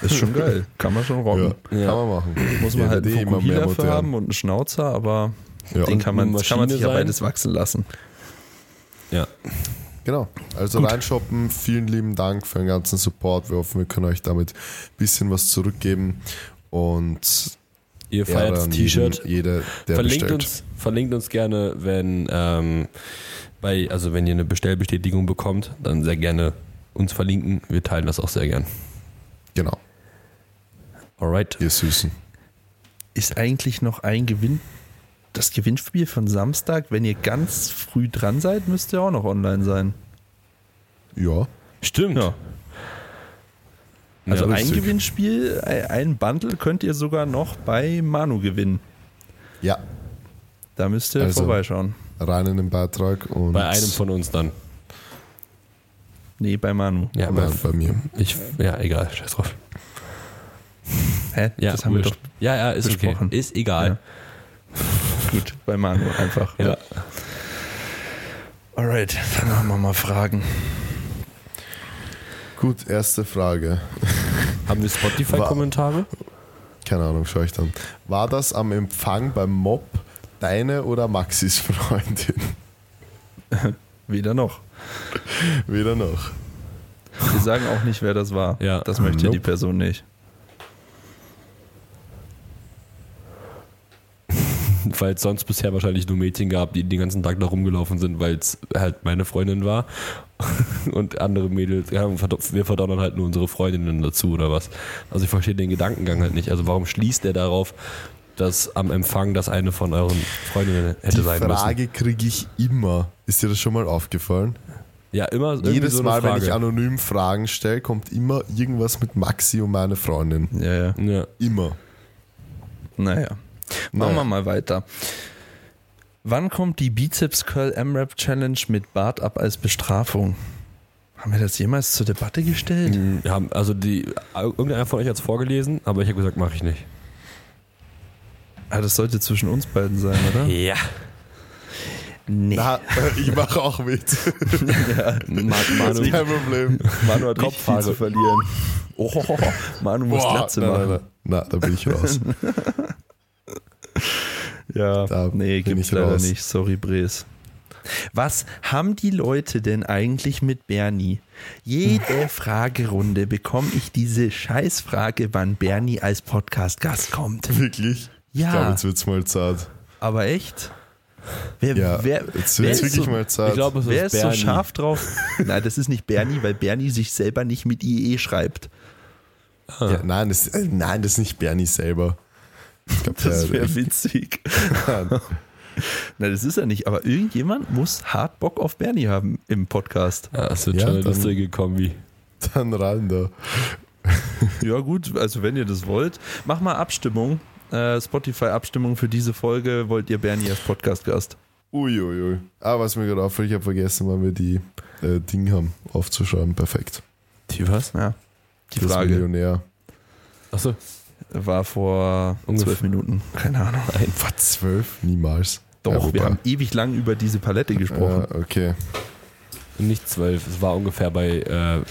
Ist schon geil. Kann man schon Ja, rocken. kann Ja. man machen. Muss man Ja, halt einen immer mehr Fukuhila für modern. haben und einen Schnauzer, aber Ja. den kann man, kann man sich ja beides wachsen lassen. Ja. Genau. Also reinshoppen. Vielen lieben Dank für den ganzen Support. Wir hoffen, wir können euch damit ein bisschen was zurückgeben. Und Ihr feiert T-Shirt. jeder, der Verlinkt bestellt. uns, verlinkt uns gerne, wenn ähm, bei, also wenn ihr eine Bestellbestätigung bekommt, dann sehr gerne uns verlinken. Wir teilen das auch sehr gern. Genau, Alright. ihr Süßen. Ist eigentlich noch ein Gewinn, das Gewinnspiel von Samstag, wenn ihr ganz früh dran seid, müsste auch noch online sein. Ja, Stimmt. Ja. Also Ja, ein. Gewinnspiel, ein Bundle könnt ihr sogar noch bei Manu gewinnen. ja, Da müsst ihr Also- vorbeischauen. rein in den Beitrag. Und Bei einem von uns dann. Nee, bei Manu. Ja, Nein, bei, bei mir. ich, ja egal, scheiß drauf. Hä? Ja, das haben wir doch Ja, ja, ist besprochen. okay. Ist egal. gut bei Manu einfach. Ja. Alright, dann machen wir mal Fragen. Gut, erste Frage. Haben wir Spotify-Kommentare? Keine Ahnung, schau ich dann. War das am Empfang beim Mob deine oder Maxis Freundin? Weder noch. Weder noch. Wir sagen auch nicht, wer das war. Ja. Das möchte Nope. die Person nicht. weil es sonst bisher wahrscheinlich nur Mädchen gab, die den ganzen Tag da rumgelaufen sind, weil es halt meine Freundin war. Und andere Mädels, ja, wir verdonnern halt nur unsere Freundinnen dazu oder was. Also ich verstehe den Gedankengang halt nicht. Also warum schließt der darauf, dass am Empfang das eine von euren Freundinnen hätte Die sein müssen? Frage kriege ich immer. Ist dir das schon mal aufgefallen? Ja, immer Jedes so Mal, wenn Frage. ich anonym Fragen stelle, kommt immer irgendwas mit Maxi und meine Freundin. Ja, ja. ja. Immer. Naja. Machen Naja. wir mal weiter. Wann kommt die Bizeps Curl M-Rap Challenge mit Bart ab als Bestrafung? Haben wir das jemals zur Debatte gestellt? Wir haben, also die, irgendeiner von euch hat es vorgelesen, aber ich habe gesagt, mache ich nicht. Ah, das sollte zwischen uns beiden sein, oder? Ja. Nee. Na, ich mache auch mit. ja. Das Manu, ist kein Problem. Manu hat Kopfhaare. zu verlieren. Oh, Manu muss Boah, Glatze machen. nein, nein. Na, da bin ich raus. Ja, Da nee, gibt's ich leider raus. nicht. Sorry, Bres. Was haben die Leute denn eigentlich mit Bernie? Jede Fragerunde bekomme ich diese Scheißfrage, wann Bernie als Podcast-Gast kommt. Wirklich? Ja. Ich glaube, jetzt wird's mal Zeit. Aber echt? Wer, Ja, wer, jetzt wer wirklich so, mal Zeit. ich glaube, es wer ist ist so scharf drauf? Nein, das ist nicht Bernie, weil Bernie sich selber nicht mit IE schreibt. ja, nein, das, äh, nein, das ist nicht Bernie selber. Ich glaube, Das wäre witzig. Nein. Das ist er nicht. Aber irgendjemand muss hart Bock auf Bernie haben im Podcast. Ja, das wird Ja, schon eine dann- lustige Kombi. dann rein da. Ja, gut, also wenn ihr das wollt, mach mal Abstimmung. Äh, Spotify-Abstimmung für diese Folge. Wollt ihr Bernie als Podcast-Gast? Uiuiui. Ah, was mir gerade auffällt, ich habe vergessen, wann wir die äh, Ding haben aufzuschreiben. Perfekt. Die was? Ja. Die das Frage Millionär. Achso. War vor Ungefähr. zwölf Minuten. Keine Ahnung. Vor zwölf? Niemals. Doch, Ja, wir haben ewig lang über diese Palette gesprochen. Ja, okay. Nicht zwölf, es war ungefähr bei äh,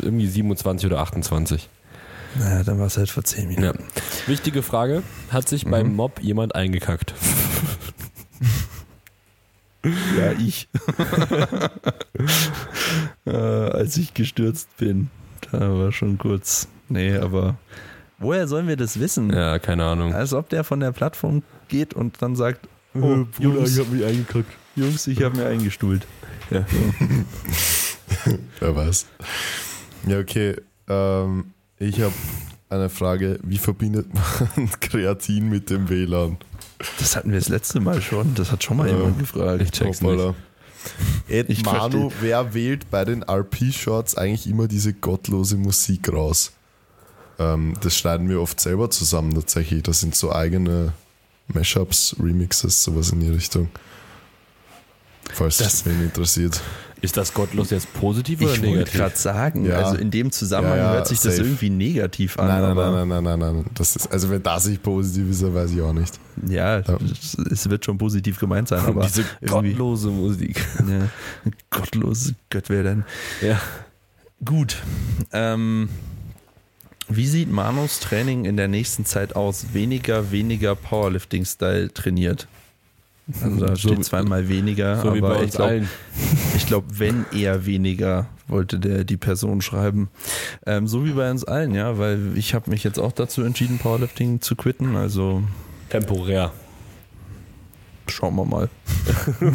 irgendwie 27 oder 28. Naja, dann war es halt vor zehn Ja. Minuten. Wichtige Frage: Hat sich beim Mob jemand eingekackt? Ja, ich. äh, als ich gestürzt bin. Da war schon kurz. Nee, aber woher sollen wir das wissen? Ja, keine Ahnung. Als ob der von der Plattform geht und dann sagt, oh, Jungs, hab mich eingekackt. Jungs, ich habe mir eingestuhlt. Ja. Wer weiß. Ja, okay. Ähm, ich habe eine Frage. Wie verbindet man Kreatin mit dem WLAN? Das hatten wir das letzte Mal schon. Das hat schon mal Ja. jemand gefragt. Ich check's Hoppala. Ed Ich Manu, wer wählt bei den RP-Shorts eigentlich immer diese gottlose Musik raus? Ähm, das schneiden wir oft selber zusammen tatsächlich. Das sind so eigene Mashups, Remixes, sowas in die Richtung. Falls Das- das wen interessiert. Ist das gottlos jetzt positiv oder Ich wollte negativ? gerade sagen, Ja. also in dem Zusammenhang Ja, ja, hört sich das safe. irgendwie negativ an. Nein, nein, aber nein, nein, nein, nein, nein. Das ist, also wenn das nicht positiv ist, dann weiß ich auch nicht. Ja, Ja. es- wird schon positiv gemeint sein, aber Diese gottlose Musik. Ja, gottlose Gött wer denn? Ja. Gut. Ähm, wie sieht Manus Training in der nächsten Zeit aus? Weniger, weniger Powerlifting-Style trainiert. Also da steht zweimal weniger, So wie aber bei ich uns glaube, allen. ich glaub, wenn eher weniger, wollte der die Person schreiben. Ähm, so wie bei uns allen, ja, weil ich habe mich jetzt auch dazu entschieden, Powerlifting zu quitten. Also Temporär. Schauen wir mal.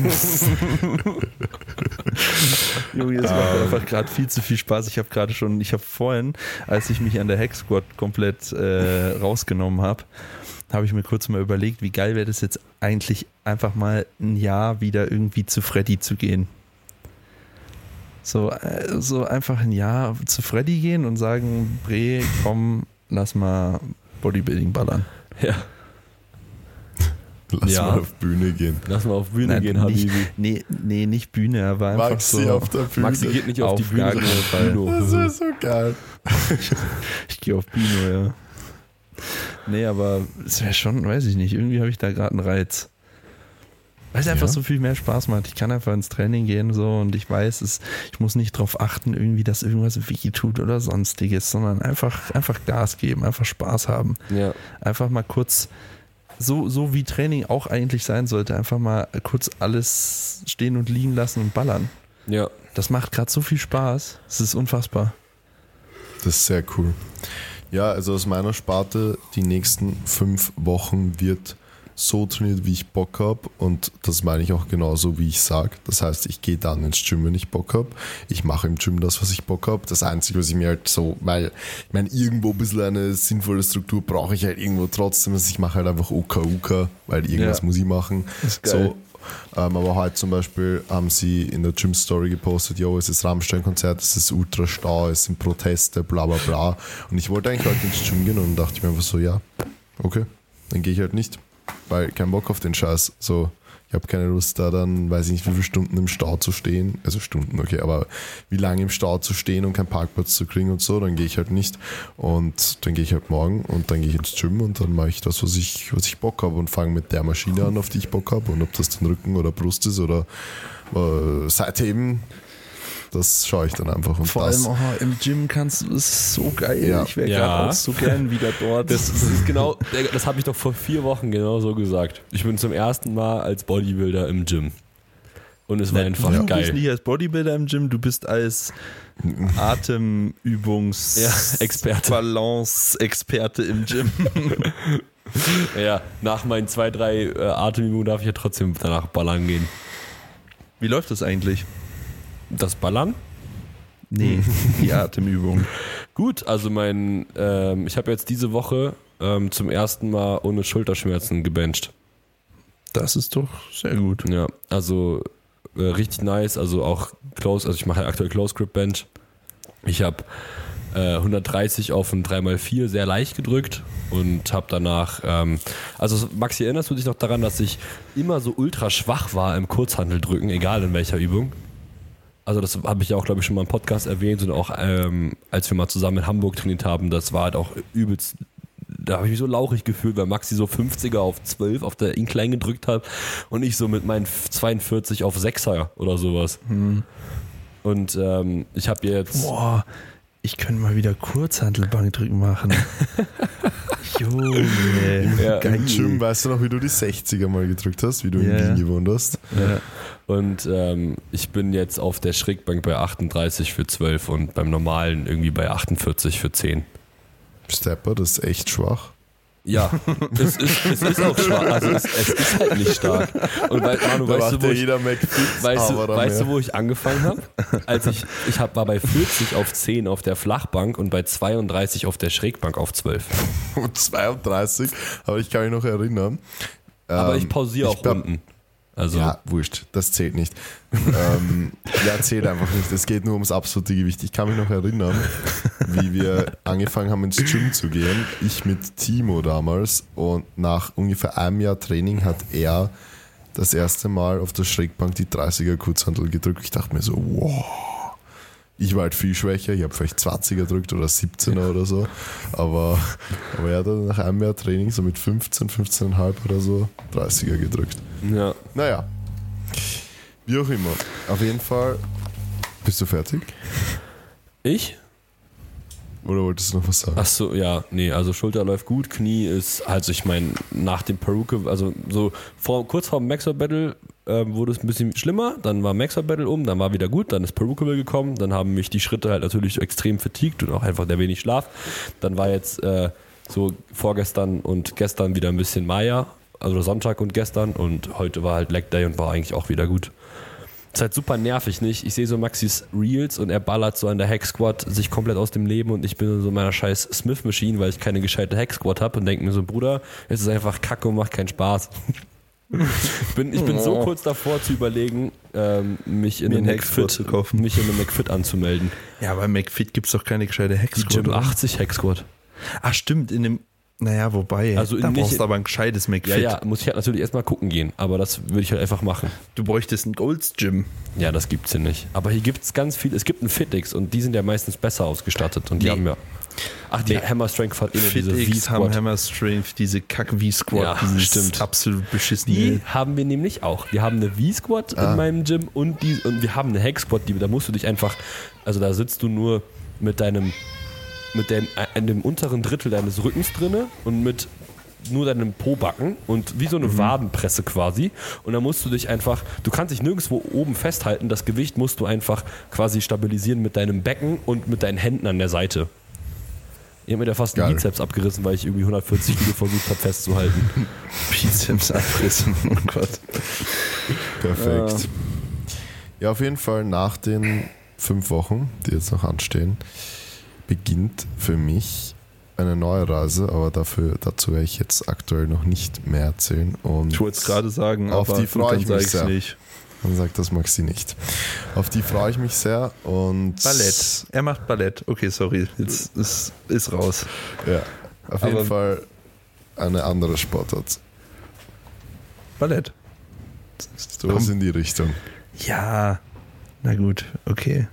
Junge, es macht einfach gerade viel zu viel Spaß. Ich habe gerade schon, ich habe vorhin, als ich mich an der Hack Squad komplett äh, rausgenommen habe, habe ich mir kurz mal überlegt, wie geil wäre das jetzt eigentlich einfach mal ein Jahr wieder irgendwie zu Freddy zu gehen. So, äh, so einfach ein Jahr zu Freddy gehen und sagen, Bre, komm, lass mal Bodybuilding ballern. Ja. Lass Ja. mal auf Bühne gehen. Lass mal auf Bühne Nein, gehen, nicht, Habibi. nee, nee, nicht Bühne, aber einfach Maxi so. auf der Bühne. Maxi geht nicht auf, Auf die Bühne, gar sondern auf Fall. Bühne. Das wäre so geil. Ich gehe auf Bino, ja. Nee, aber es wäre schon, weiß ich nicht, irgendwie habe ich da gerade einen Reiz. Weil es einfach Ja. so viel mehr Spaß macht. Ich kann einfach ins Training gehen so und ich weiß, es, ich muss nicht darauf achten, irgendwie, dass irgendwas weh tut oder sonstiges, sondern einfach, einfach Gas geben, einfach Spaß haben. Ja. Einfach mal kurz, so, so wie Training auch eigentlich sein sollte, einfach mal kurz alles stehen und liegen lassen und ballern. Ja. Das macht gerade so viel Spaß. Es ist unfassbar. Das ist sehr cool. Ja, also aus meiner Sparte, die nächsten fünf Wochen wird so trainiert, wie ich Bock habe. Und das meine ich auch genauso, wie ich sage. Das heißt, ich gehe dann ins Gym, wenn ich Bock habe. Ich mache im Gym das, was ich Bock habe. Das Einzige, was ich mir halt so, weil ich meine, irgendwo ein bisschen eine sinnvolle Struktur brauche ich halt irgendwo trotzdem. Also ich mache halt einfach Uka Uka, weil irgendwas Ja. muss ich machen. So, ähm, aber heute zum Beispiel haben sie in der Gym-Story gepostet, yo, es ist Rammstein-Konzert, es ist Ultra-Stau, es sind Proteste, bla bla bla. Und ich wollte eigentlich heute ins Gym gehen und dachte ich mir einfach so, ja, okay, dann gehe ich halt nicht. Weil kein Bock auf den Scheiß. So, ich habe keine Lust da dann, weiß ich nicht, wie viele Stunden im Stau zu stehen. Also Stunden, okay, aber wie lange im Stau zu stehen und keinen Parkplatz zu kriegen und so, dann gehe ich halt nicht. Und dann gehe ich halt morgen und dann gehe ich ins Gym und dann mache ich das, was ich, was ich Bock habe und fange mit der Maschine an, auf die ich Bock habe. Und ob das den Rücken oder Brust ist oder äh, Seitheben, das schaue ich dann einfach. Und Vor das, allem oh, im Gym kannst du, es ist so geil. Ja. Ich wäre Ja. gerade auch so gern wieder dort. Das, das ist genau, das habe ich doch vor vier Wochen genau so gesagt. Ich bin zum ersten Mal als Bodybuilder im Gym. Und es war einfach du bist geil. nicht als Bodybuilder im Gym, du bist als Atemübungs Ja, Experte. Balance-Experte im Gym. Ja, nach meinen zwei, drei äh, Atemübungen darf ich ja trotzdem danach ballern gehen. Wie läuft das eigentlich? Das Ballern? Nee, die Atemübung. Gut, also mein, ähm, ich habe jetzt diese Woche ähm, zum ersten Mal ohne Schulterschmerzen gebencht. Das ist doch sehr gut. Ja, also äh, richtig nice, also auch Close, also ich mache ja aktuell Close Grip Bench. Ich habe äh, 130 auf ein 3x4 sehr leicht gedrückt und habe danach, ähm, also Maxi, erinnerst du dich noch daran, dass ich immer so ultra schwach war im Kurzhandeldrücken, egal in welcher Übung? Also das habe ich ja auch, glaube ich, schon mal im Podcast erwähnt und auch ähm, als wir mal zusammen in Hamburg trainiert haben, das war halt auch übelst, da habe ich mich so lauchig gefühlt, weil Maxi so 50er auf 12 auf der Incline gedrückt hat und ich so mit meinen 42 auf 6er oder sowas. Und ähm, ich habe jetzt... Boah, ich könnte mal wieder Kurzhantelbankdrücken machen. Junge, Ja, geil. Im Gym, weißt du noch, wie du die 60er mal gedrückt hast, wie du in Ja. Wien gewohnt hast? Ja. Und ähm, ich bin jetzt auf der Schrägbank bei 38 für 12 und beim normalen irgendwie bei 48 für 10. Stepper, das ist echt schwach. Ja, es ist, es ist auch schwach. Also es, es ist halt nicht stark. Und weil, Manu, weißt du, wo ich, weißt, du, weißt du, wo ich angefangen habe? Als ich, ich hab, war bei 40 auf 10 auf der Flachbank und bei 32 auf der Schrägbank auf 12. um 32, aber ich kann mich noch erinnern. Aber Ähm, ich pausiere auch glaub- unten. Also Ja, wurscht, das zählt nicht. ähm, ja, zählt einfach nicht. Es geht nur ums absolute Gewicht. Ich kann mich noch erinnern, wie wir angefangen haben ins Gym zu gehen. Ich mit Timo damals und nach ungefähr einem Jahr Training hat er das erste Mal auf der Schrägbank die 30er Kurzhandel gedrückt. Ich dachte mir so, wow. Ich war halt viel schwächer, ich habe vielleicht 20er gedrückt oder 17er oder so. Aber, aber er hat dann nach einem Jahr Training so mit 15, 15,5 oder so 30er gedrückt. ja. Naja. Wie auch immer. Auf jeden Fall. Bist du fertig? Ich? Oder wolltest du noch was sagen? Ach so, ja, nee, also Schulter läuft gut, Knie ist, also ich meine, nach dem Peruke, also so vor, kurz vor dem Maxwell Battle ähm, wurde es ein bisschen schlimmer, dann war Maxwell Battle um, dann war wieder gut, dann ist Peruke gekommen, dann haben mich die Schritte halt natürlich extrem fatigued und auch einfach der wenig Schlaf. Dann war jetzt äh, so vorgestern und gestern wieder ein bisschen Maya, also Sonntag und gestern und heute war halt Leg Day und war eigentlich auch wieder gut. Ist halt super nervig, nicht? Ich sehe so Maxis Reels und er ballert so an der Hack Squad sich komplett aus dem Leben und ich bin so in meiner scheiß Smith Machine, weil ich keine gescheite Hack Squad habe und denke mir so, Bruder, es ist einfach Kacke und macht keinen Spaß. ich bin, ich bin so Oh. kurz davor zu überlegen, ähm, mich in Mir einem einen McFit zu kaufen. mich in einem McFit anzumelden. Ja, bei McFit gibt es doch keine gescheite Hexquad. Gym oder? 80 Hack Squad. Ach, stimmt, in dem. Naja, wobei. Also da brauchst du aber ein gescheites McFit. Ja, ja, muss ich halt natürlich erstmal gucken gehen, aber das würde ich halt einfach machen. Du bräuchtest ein Golds Gym. Ja, das gibt's hier nicht. Aber hier gibt's ganz viel. Es gibt einen Fitix und die sind ja meistens besser ausgestattet und die Nee. haben ja. Ach, die Nee. Hammer Strength hat eh nur diese V-Squad. Hammer Strength, diese Kack V-Squad, Ja, dieses stimmt. absolut beschissene. Die haben wir nämlich auch. Wir haben eine V-Squad Ah. in meinem Gym und, die, und wir haben eine Hack-Squad, die, da musst du dich einfach, also da sitzt du nur mit deinem, mit dem, äh, in dem unteren Drittel deines Rückens drinne und mit nur deinem Po-Backen und wie so eine Wadenpresse quasi. Und da musst du dich einfach, du kannst dich nirgendwo oben festhalten, das Gewicht musst du einfach quasi stabilisieren mit deinem Becken und mit deinen Händen an der Seite. Ich habe mir da fast Geil. einen Bizeps abgerissen, weil ich irgendwie 140 Kilo versucht habe festzuhalten. Bizeps abrissen. Oh Gott. Perfekt. Ja, auf jeden Fall nach den fünf Wochen, die jetzt noch anstehen, beginnt für mich eine neue Reise, aber dafür, dazu werde ich jetzt aktuell noch nicht mehr erzählen. Und Ich wollte es gerade sagen, Auf aber die freue ich mich sehr. nicht. Dann sagt das Maxi nicht. Auf die freue ich mich sehr und Ballett. Er macht Ballett. Okay, sorry. Jetzt ist, ist raus. Ja, auf Aber- jeden Fall eine andere Sportart. Ballett. Sowas in die Richtung. Ja. Na gut, okay.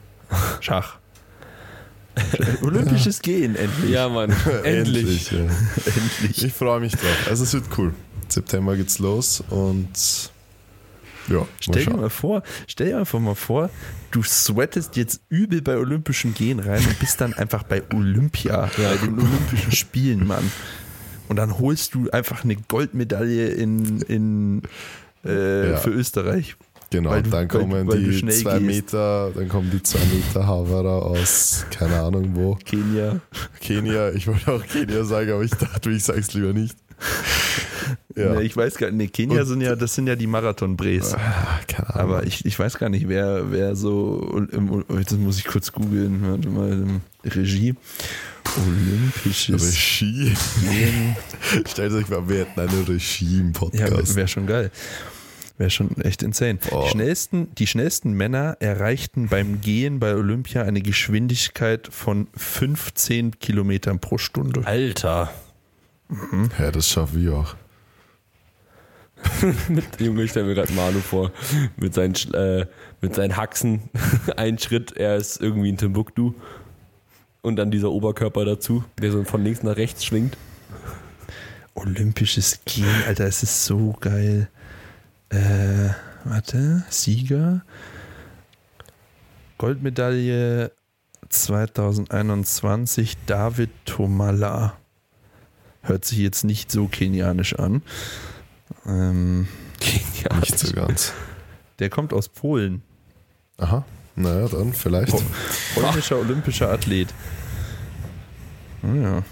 Schach. Olympisches Gehen, endlich. Ja, Mann. Endlich. ja. endlich. Ich freue mich drauf. Also es wird cool. September geht's los und ja, Stell dir mal vor, stell dir einfach mal vor, du sweatest jetzt übel bei Olympischen Gehen rein und bist dann einfach bei Olympia, bei den Olympischen Spielen, Mann. Und dann holst du einfach eine Goldmedaille in, in äh, Ja. für Österreich. Genau, weil du- dann weil- kommen weil du die zwei gehst. Meter, dann kommen die zwei Meter Haverer aus, keine Ahnung wo. Kenia. Kenia, ich wollte auch Kenia sagen, aber ich dachte, ich sag's lieber nicht. Ja, Ne, ich weiß gar nicht, nee, Kenia Und- sind ja, das sind ja die Marathon-Bres. Ah, keine Ahnung. Aber ich, ich weiß gar nicht, wer, wer so, das muss ich kurz googeln, warte mal, im Regie. Olympisches Regie. Stellt euch mal, wir hätten eine Regie im Ja, Podcast. wäre schon geil. Wäre schon echt insane. Boah. Die schnellsten, die schnellsten Männer erreichten beim Gehen bei Olympia eine Geschwindigkeit von 15 Kilometern pro Stunde. Alter. Ja, das schaffe ich auch. Junge, ich stelle mir gerade Manu vor. Mit seinen, äh, mit seinen Haxen. Ein Schritt, er ist irgendwie in Timbuktu. Und dann dieser Oberkörper dazu, der so von links nach rechts schwingt. Olympisches Gehen, Alter, es ist so geil. Äh, warte, Sieger. Goldmedaille 2021, David Tomala. Hört sich jetzt nicht so kenianisch an. Ähm, Genial. Nicht so ganz. der kommt aus Polen. Aha, naja, dann vielleicht. Po- Polnischer olympischer Athlet. Hm, Ja.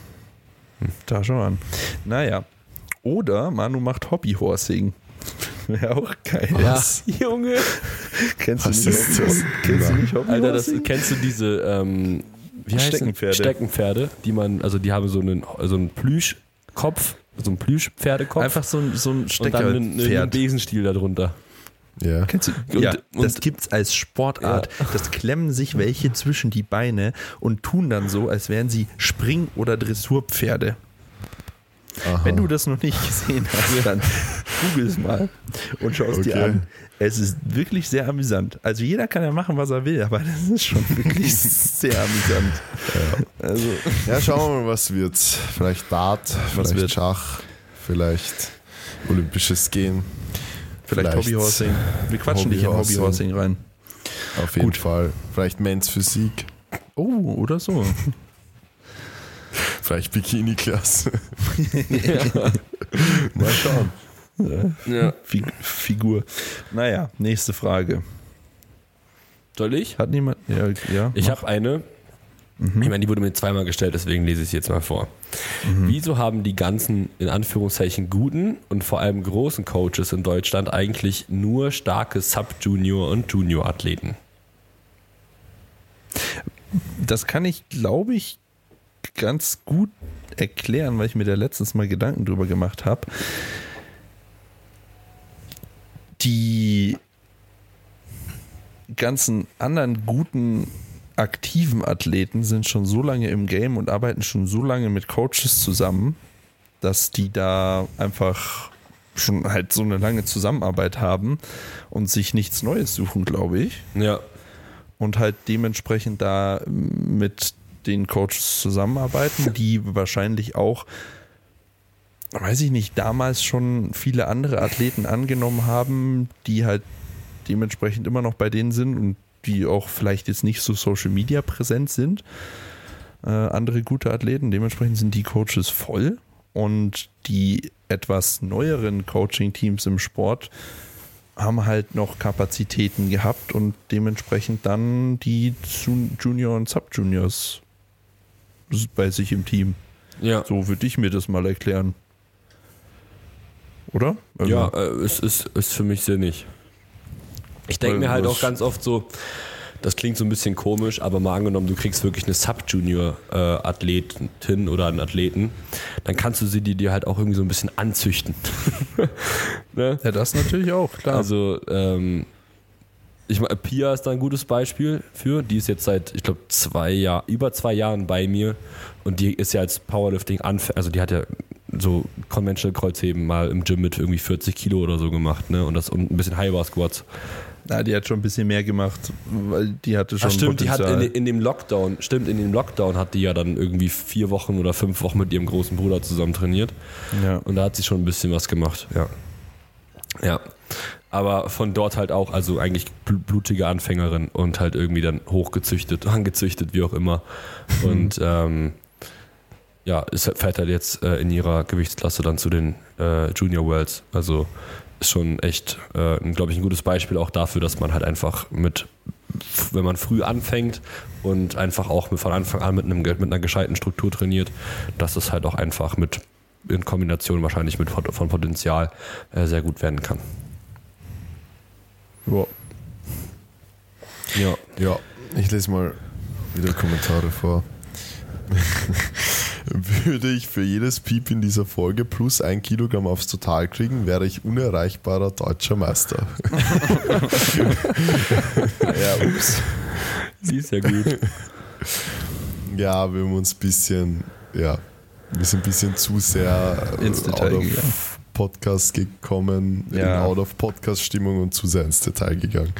Da schon an. Naja. Oder Manu macht Hobbyhorsing. Wäre auch geil. Ja, Junge. Kennst Was du nicht, ist das? Kennst du nicht Hobbyhorsing? Alter, das, kennst du diese ähm, wie heißt Steckenpferde. Es? Steckenpferde, die man, also die haben so einen, so einen Plüschkopf, so einen Plüschpferdekopf Einfach so ein, so ein und dann einen, einen Steckerpferd. Besenstiel darunter. Ja. Kennst du? Und- ja, und- das gibt's als Sportart. Das klemmen sich welche zwischen die Beine und tun dann so, als wären sie Spring- oder Dressurpferde. Aha. Wenn du das noch nicht gesehen hast, dann google es mal und schau es dir Okay. an. Es ist wirklich sehr amüsant. Also jeder kann ja machen, was er will, aber das ist schon wirklich sehr amüsant. Also Ja, schauen wir mal, was wird. Vielleicht Dart, Was vielleicht wird? Schach, vielleicht Olympisches Gehen. vielleicht, Vielleicht Hobbyhorsing. Wir quatschen dich in Hobbyhorsing. Rein. Auf jeden Gut. Fall. Vielleicht Men's Physik, Oh, oder so. vielleicht Bikini-Klasse. mal schauen. Ja. Fig Figur. Naja, nächste Frage. Soll ich? Hat niemand. Ja, ja Ich habe eine. Ich meine, die wurde mir zweimal gestellt, deswegen lese ich sie jetzt mal vor. Wieso haben die ganzen, in Anführungszeichen, guten und vor allem großen Coaches in Deutschland eigentlich nur starke Sub-Junior- und Junior-Athleten? Das kann ich, glaube ich, ganz gut erklären, weil ich mir da letztens mal Gedanken drüber gemacht habe. Die ganzen anderen guten aktiven Athleten sind schon so lange im Game und arbeiten schon so lange mit Coaches zusammen, dass die da einfach schon halt so eine lange Zusammenarbeit haben und sich nichts Neues suchen, glaube ich Ja. und halt dementsprechend da mit den Coaches zusammenarbeiten, die wahrscheinlich auch, weiß ich nicht, damals schon viele andere Athleten angenommen haben, die halt dementsprechend immer noch bei denen sind und die auch vielleicht jetzt nicht so Social Media präsent sind. Äh, andere gute Athleten, dementsprechend sind die Coaches voll und die etwas neueren Coaching-Teams im Sport haben halt noch Kapazitäten gehabt und dementsprechend dann die Ju- Junior und Sub-Juniors bei sich im Team. Ja. So würde ich mir das mal erklären. Oder? Also, Ja, äh, es ist, ist für mich sinnig. Ich denke mir halt auch ganz oft so, das klingt so ein bisschen komisch, aber mal angenommen, du kriegst wirklich eine Sub-Junior-Athletin oder einen Athleten, dann kannst du sie dir, halt auch irgendwie so ein bisschen anzüchten. ne? ja, das natürlich auch, klar. Also, ähm, ich meine, Pia ist da ein gutes Beispiel für. Die ist jetzt seit, ich glaube, zwei Jahr, über zwei Jahren bei mir und die ist ja als Powerlifting anfänger, also die hat ja so Conventional Kreuzheben mal im Gym mit irgendwie 40 Kilo oder so gemacht, ne? Und das und ein bisschen High Bar Squats. Na, die hat schon ein bisschen mehr gemacht, weil die hatte schon Ach stimmt, die hat Potenzial. in, in dem Lockdown, stimmt, in dem Lockdown hat die ja dann irgendwie vier Wochen oder fünf Wochen mit ihrem großen Bruder zusammen trainiert. ja. Und da hat sie schon ein bisschen was gemacht, ja. Ja. Aber von dort halt auch, also eigentlich bl- blutige Anfängerin und halt irgendwie dann hochgezüchtet, angezüchtet, wie auch immer. Und ähm, ja, ist, fährt halt jetzt äh, in ihrer Gewichtsklasse dann zu den äh, Junior Worlds. Also ist schon echt, äh, glaube ich, ein gutes Beispiel auch dafür, dass man halt einfach mit, wenn man früh anfängt und einfach auch mit, von Anfang an mit, einem, mit einer gescheiten Struktur trainiert, dass es halt auch einfach mit in Kombination wahrscheinlich mit von Potenzial äh, sehr gut werden kann. Ja. Ja. Ja, ich lese mal wieder Kommentare vor. Würde ich für jedes Piep in dieser Folge plus ein Kilogramm aufs Total kriegen, wäre ich unerreichbarer deutscher Meister. ja, ups. Sie ist ja gut. Ja, wir haben uns ein bisschen, ja, wir sind ein bisschen zu sehr Ins Detail out gegangen. of Podcast gekommen, in Ja. out of Podcast Stimmung und zu sehr ins Detail gegangen.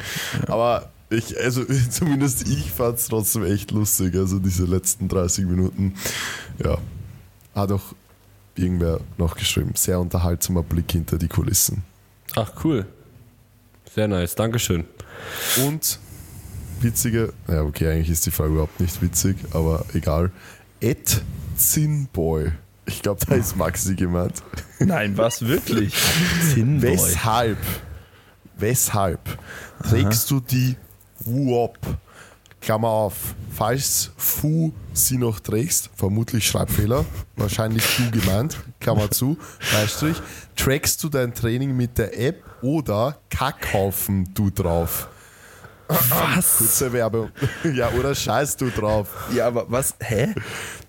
Aber ich, also zumindest ich fand es trotzdem echt lustig. Also diese letzten 30 Minuten, ja, hat auch irgendwer noch geschrieben. Sehr unterhaltsamer Blick hinter die Kulissen. Ach, cool. Sehr nice. Dankeschön. Und witzige, ja okay, eigentlich ist die Frage überhaupt nicht witzig, aber egal. Ed Zinboy. Ich glaube, da ist Maxi gemeint. Nein, was wirklich? Weshalb? Weshalb trägst du die Wuop? Klammer auf. Falls Fu sie noch trägst, vermutlich Schreibfehler, wahrscheinlich du gemeint, Klammer zu, Beistrich, trackst du dein Training mit der App oder Kackhaufen du drauf? Was? Kurze Werbung. Ja, oder scheißt du drauf? Ja, aber was? Hä?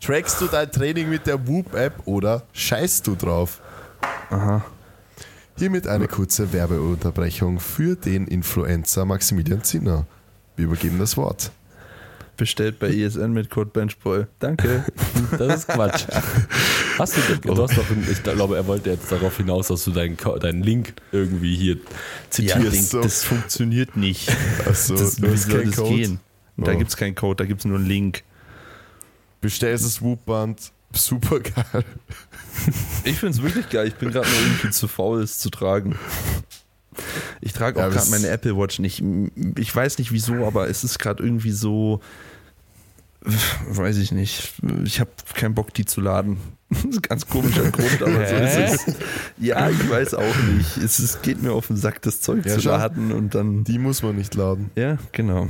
Trackst du dein Training mit der Whoop-App oder scheißt du drauf? Aha. Hiermit eine kurze Werbeunterbrechung für den Influencer Maximilian Zinner. Wir übergeben das Wort. Bestellt bei ESN mit Code Benchboy. Danke. Das ist Quatsch. Hast du, du hast doch, ich glaube, er wollte jetzt darauf hinaus, dass du deinen, deinen Link irgendwie hier Ja, zitierst. Ding, so. das funktioniert nicht. Also, Das, soll keinen das Code. gehen? Da Oh. gibt es keinen Code, da gibt es nur einen Link. Bestellst das Whoop-Band, super geil. Ich finde es wirklich geil. Ich bin gerade nur irgendwie zu faul, es zu tragen. Ich trage Ja, auch aber gerade meine Apple Watch nicht. Ich weiß nicht wieso, aber es ist gerade irgendwie so. Weiß ich nicht. Ich habe keinen Bock, die zu laden. Das ist ein ganz komischer Grund, aber so ist es. Ja, ich weiß auch nicht. Es, es geht mir auf den Sack, das Zeug Ja, zu laden und dann. Die muss man nicht laden. Ja, genau.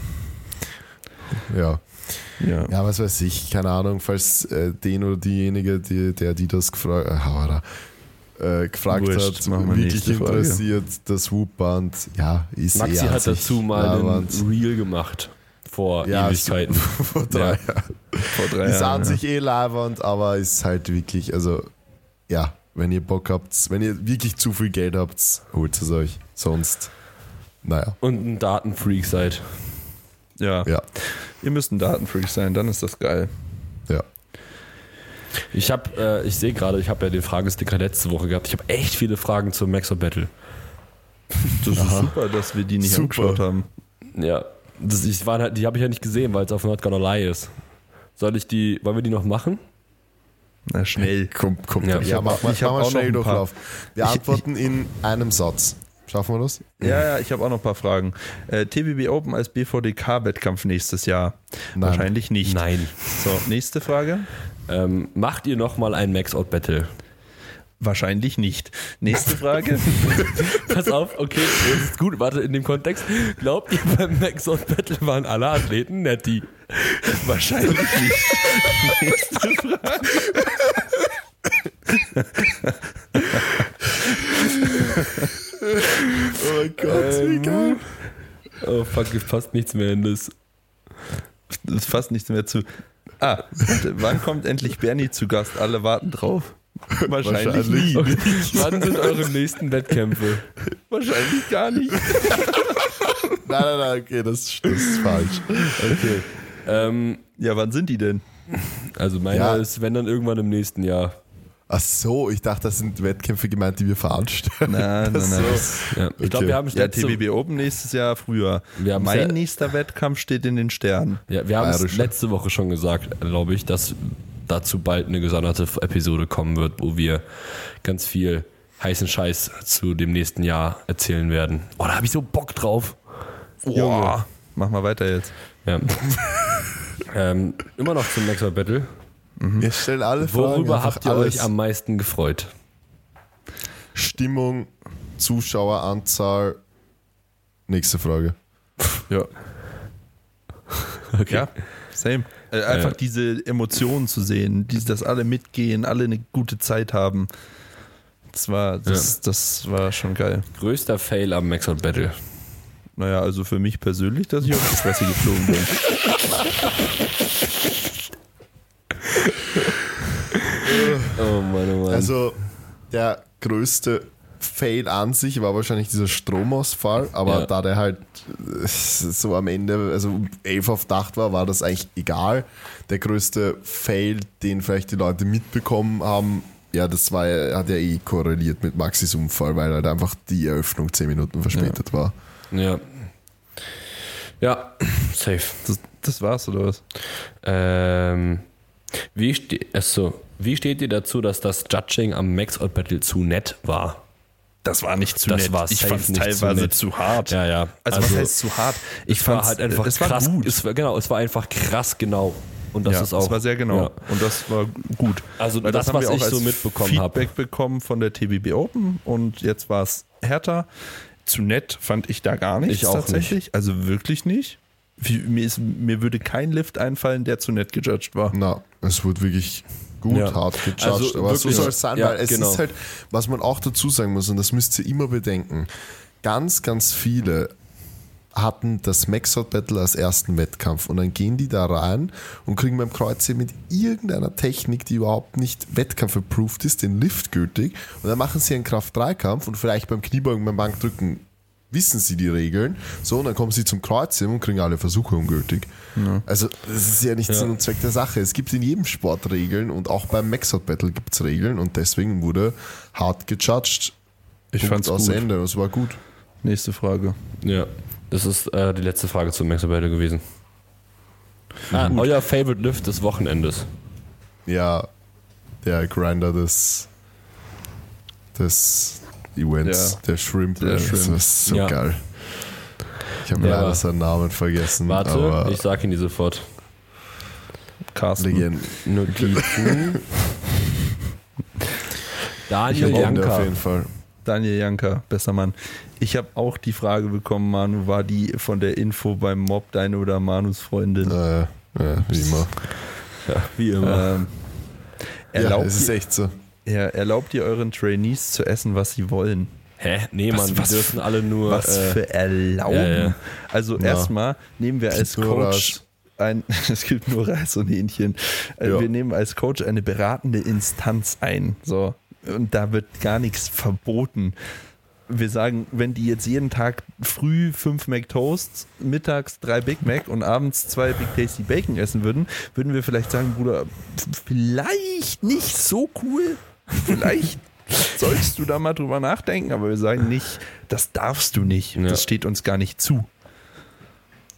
Ja. Ja. Ja, was weiß ich, keine Ahnung, falls äh, den oder diejenige, die, der die das gefragt, äh, oder, äh, gefragt Wurscht, hat, wirklich interessiert, das Whoop-Band, ja, ist Maxi eh hat dazu mal ein. Reel gemacht. Vor Ja, Ewigkeiten. vor drei Ja. Jahren. Vor drei Ist Jahren. an ja. sich eh Leihwand, aber ist halt wirklich, also ja, wenn ihr Bock habt, wenn ihr wirklich zu viel Geld habt, holt es euch. Sonst, naja, Und ein Datenfreak seid. Ja. ja, Ihr müsst ein Datenfreak sein, dann ist das geil. Ich habe, äh, ich sehe gerade, ich habe ja den Fragesticker letzte Woche gehabt. Ich habe echt viele Fragen zum Max or Battle. Das ist Aha. super, dass wir die nicht Super. angeschaut haben. Ja, das, ich war halt, die habe ich ja nicht gesehen, weil es auf Not Gonna Lie ist. Soll ich die, wollen wir die noch machen? Na, schnell. Komm, komm, Ja, ja, ich mach, ich mach mal auch noch schnell ein paar. Durchlauf. Wir Ich- antworten in einem Satz. Schaffen wir das? Ja, ja, ich habe auch noch ein paar Fragen. Äh, TBB Open als BVDK-Wettkampf nächstes Jahr? Nein. Wahrscheinlich nicht. Nein. So, nächste Frage. Ähm, macht ihr noch mal ein Max Out Battle? Wahrscheinlich nicht. Nächste Frage. Pass auf, okay, das ist gut. Warte, in dem Kontext. Glaubt ihr, beim Max Out Battle waren alle Athleten netti? Wahrscheinlich nicht. Oh mein Gott, wie geil. Oh fuck, es passt nichts mehr in das. Ist fast nichts mehr zu. Ah, wann kommt endlich Bernie zu Gast? Alle warten drauf. Wahrscheinlich, Wahrscheinlich. nie. Wann sind eure nächsten Wettkämpfe? Wahrscheinlich gar nicht. Nein, nein, nein, okay, das, das ist falsch. Okay. Ähm, Ja, wann sind die denn? also meiner Ja. ist, wenn dann irgendwann im nächsten Jahr. Ach so, ich dachte, das sind Wettkämpfe gemeint, die wir veranstalten. Nein, nein, nein. Ja. Ich glaube, wir haben Ja, letzte, TBB Open nächstes Jahr früher. Mein sehr- nächster Wettkampf steht in den Sternen. ja, wir haben es letzte Woche schon gesagt, glaube ich, dass dazu bald eine gesonderte Episode kommen wird, wo wir ganz viel heißen Scheiß zu dem nächsten Jahr erzählen werden. Oh, da habe ich so Bock drauf. Boah. Mach mal weiter jetzt. Ja. ähm, immer noch zum Maxwell Battle. Wir stellen alle Fragen. Worüber habt ihr alles. euch am meisten gefreut? Stimmung, Zuschaueranzahl. Nächste Frage. Ja. Okay. Ja, same. Äh, einfach Äh. diese Emotionen zu sehen, die, dass alle mitgehen, alle eine gute Zeit haben. Das war, das, das war schon geil. Größter Fail am Maxwell Battle. Naja, also für mich persönlich, dass ich auf die Fresse geflogen bin. Oh Mann, oh Mann. Also, der größte Fail an sich war wahrscheinlich dieser Stromausfall, aber Ja. da der halt äh, so am Ende, also um 11 auf Dach war, war das eigentlich egal. Der größte Fail, den vielleicht die Leute mitbekommen haben, ja, das war, ja- hat ja eh korreliert mit Maxis Unfall, weil halt einfach die Eröffnung 10 Minuten verspätet war. ja. Ja, safe. Das, das war's, oder was? Ähm, wie, ste achso, wie steht ihr dazu, dass das Judging am Maxwell Battle zu nett war? Das war nicht zu Das nett. war ich fand's nicht teilweise zu zu, hart. Ja, ja. Also, was heißt zu hart? Ich es war fand's- halt einfach es war krass. gut. Es war, genau, es war einfach krass genau. Und das ja, ist auch. es war sehr genau. Ja. Und das war gut. Also Weil das, haben was wir auch ich als so mitbekommen hab. Feedback bekommen von der TBB Open und jetzt war es härter. Zu nett fand ich da gar nichts Ich auch tatsächlich. Also wirklich nicht. Wie, mir, ist, mir würde kein Lift einfallen, der zu nett gejudged war. Na, es wurde wirklich gut, Ja. hart gejudged. Also aber so soll es sein, ja, weil es genau. ist halt, was man auch dazu sagen muss, und das müsst ihr immer bedenken, ganz, ganz viele hatten das Maxout Battle als ersten Wettkampf und dann gehen die da rein und kriegen beim Kreuzheben mit irgendeiner Technik, die überhaupt nicht wettkampf-approved ist, den Lift gültig und dann machen sie einen Kraft-3-Kampf und vielleicht beim Kniebeugen, beim Bankdrücken wissen sie die Regeln, so und dann kommen sie zum Kreuzheben und kriegen alle Versuche ungültig. Also das ist ja nicht Ja. Sinn und Zweck der Sache. Es gibt in jedem Sport Regeln und auch beim Maxout Battle gibt es Regeln und deswegen wurde hart gejudged. Ich Punkt fand's aus gut. Ende. Es war gut. Nächste Frage. Ja. Das ist äh, die letzte Frage zum Maxwell Battle gewesen. Ah, euer Favorite Lift des Wochenendes. Ja, der Grinder des, des Events, Ja. der Shrimp. Der das Shrimp. ist so Ja. geil. Ich habe Ja. leider seinen Namen vergessen. Warte, aber ich sag ihn dir sofort. Carsten. Legende. Notizen. Daniel Legende auf Janka. jeden Fall. Daniel Janka, besser Mann. Ich habe auch die Frage bekommen, Manu, war die von der Info beim Mob deine oder Manus Freundin? Äh, ja, wie immer. Ja, wie immer. Ähm, Ja, erlaubt, es ist echt so. Ja, erlaubt ihr euren Trainees zu essen, was sie wollen? Hä? Nee, was- Mann, die was- dürfen alle nur. Was äh, für Erlauben. ja. Also Ja. erstmal nehmen wir als Coach ein, es gibt nur Reis und Hähnchen. Äh, Ja. Wir nehmen als Coach eine beratende Instanz ein. So. Und da wird gar nichts verboten. Wir sagen, wenn die jetzt jeden Tag früh fünf McToasts, mittags drei Big Mac und abends zwei Big Tasty Bacon essen würden, würden wir vielleicht sagen, Bruder, vielleicht nicht so cool. Vielleicht sollst du da mal drüber nachdenken, aber wir sagen nicht, das darfst du nicht. Ja. Das steht uns gar nicht zu.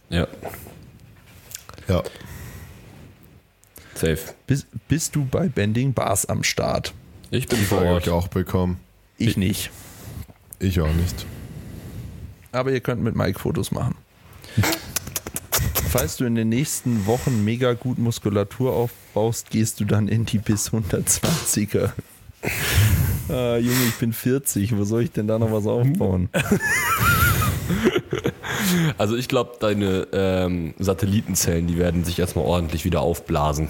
ja, Ja. safe. Bist, bist du bei Bending Bars am Start? Ich bin Die vor Ort. ich auch bekommen. Ich nicht. Ich auch nicht. Aber ihr könnt mit Mike Fotos machen. Falls du in den nächsten Wochen mega gut Muskulatur aufbaust, gehst du dann in die bis 120er. Ah, Junge, ich bin 40. Wo soll ich denn da noch was aufbauen? Also ich glaube, deine ähm, Satellitenzellen, die werden sich erstmal ordentlich wieder aufblasen.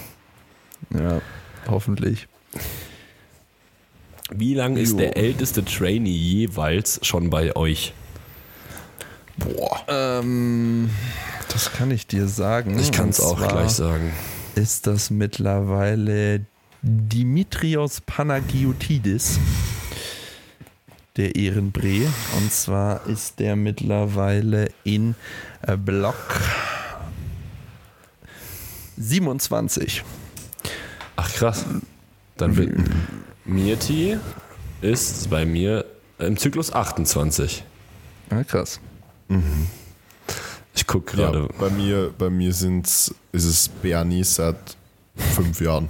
Ja, hoffentlich. Wie lange ist der älteste Trainee jeweils schon bei euch? Boah. Ähm, das kann ich dir sagen. Ich kann es auch gleich sagen. Ist das mittlerweile Dimitrios Panagiotidis, der Ehrenbree. Und zwar ist der mittlerweile in äh, Block 27. Ach krass. Dann wird Mirti ist bei mir im Zyklus 28. Ja, krass. Ich gucke Ja, gerade. bei mir, bei mir sind's, ist es Bernie seit fünf Jahren.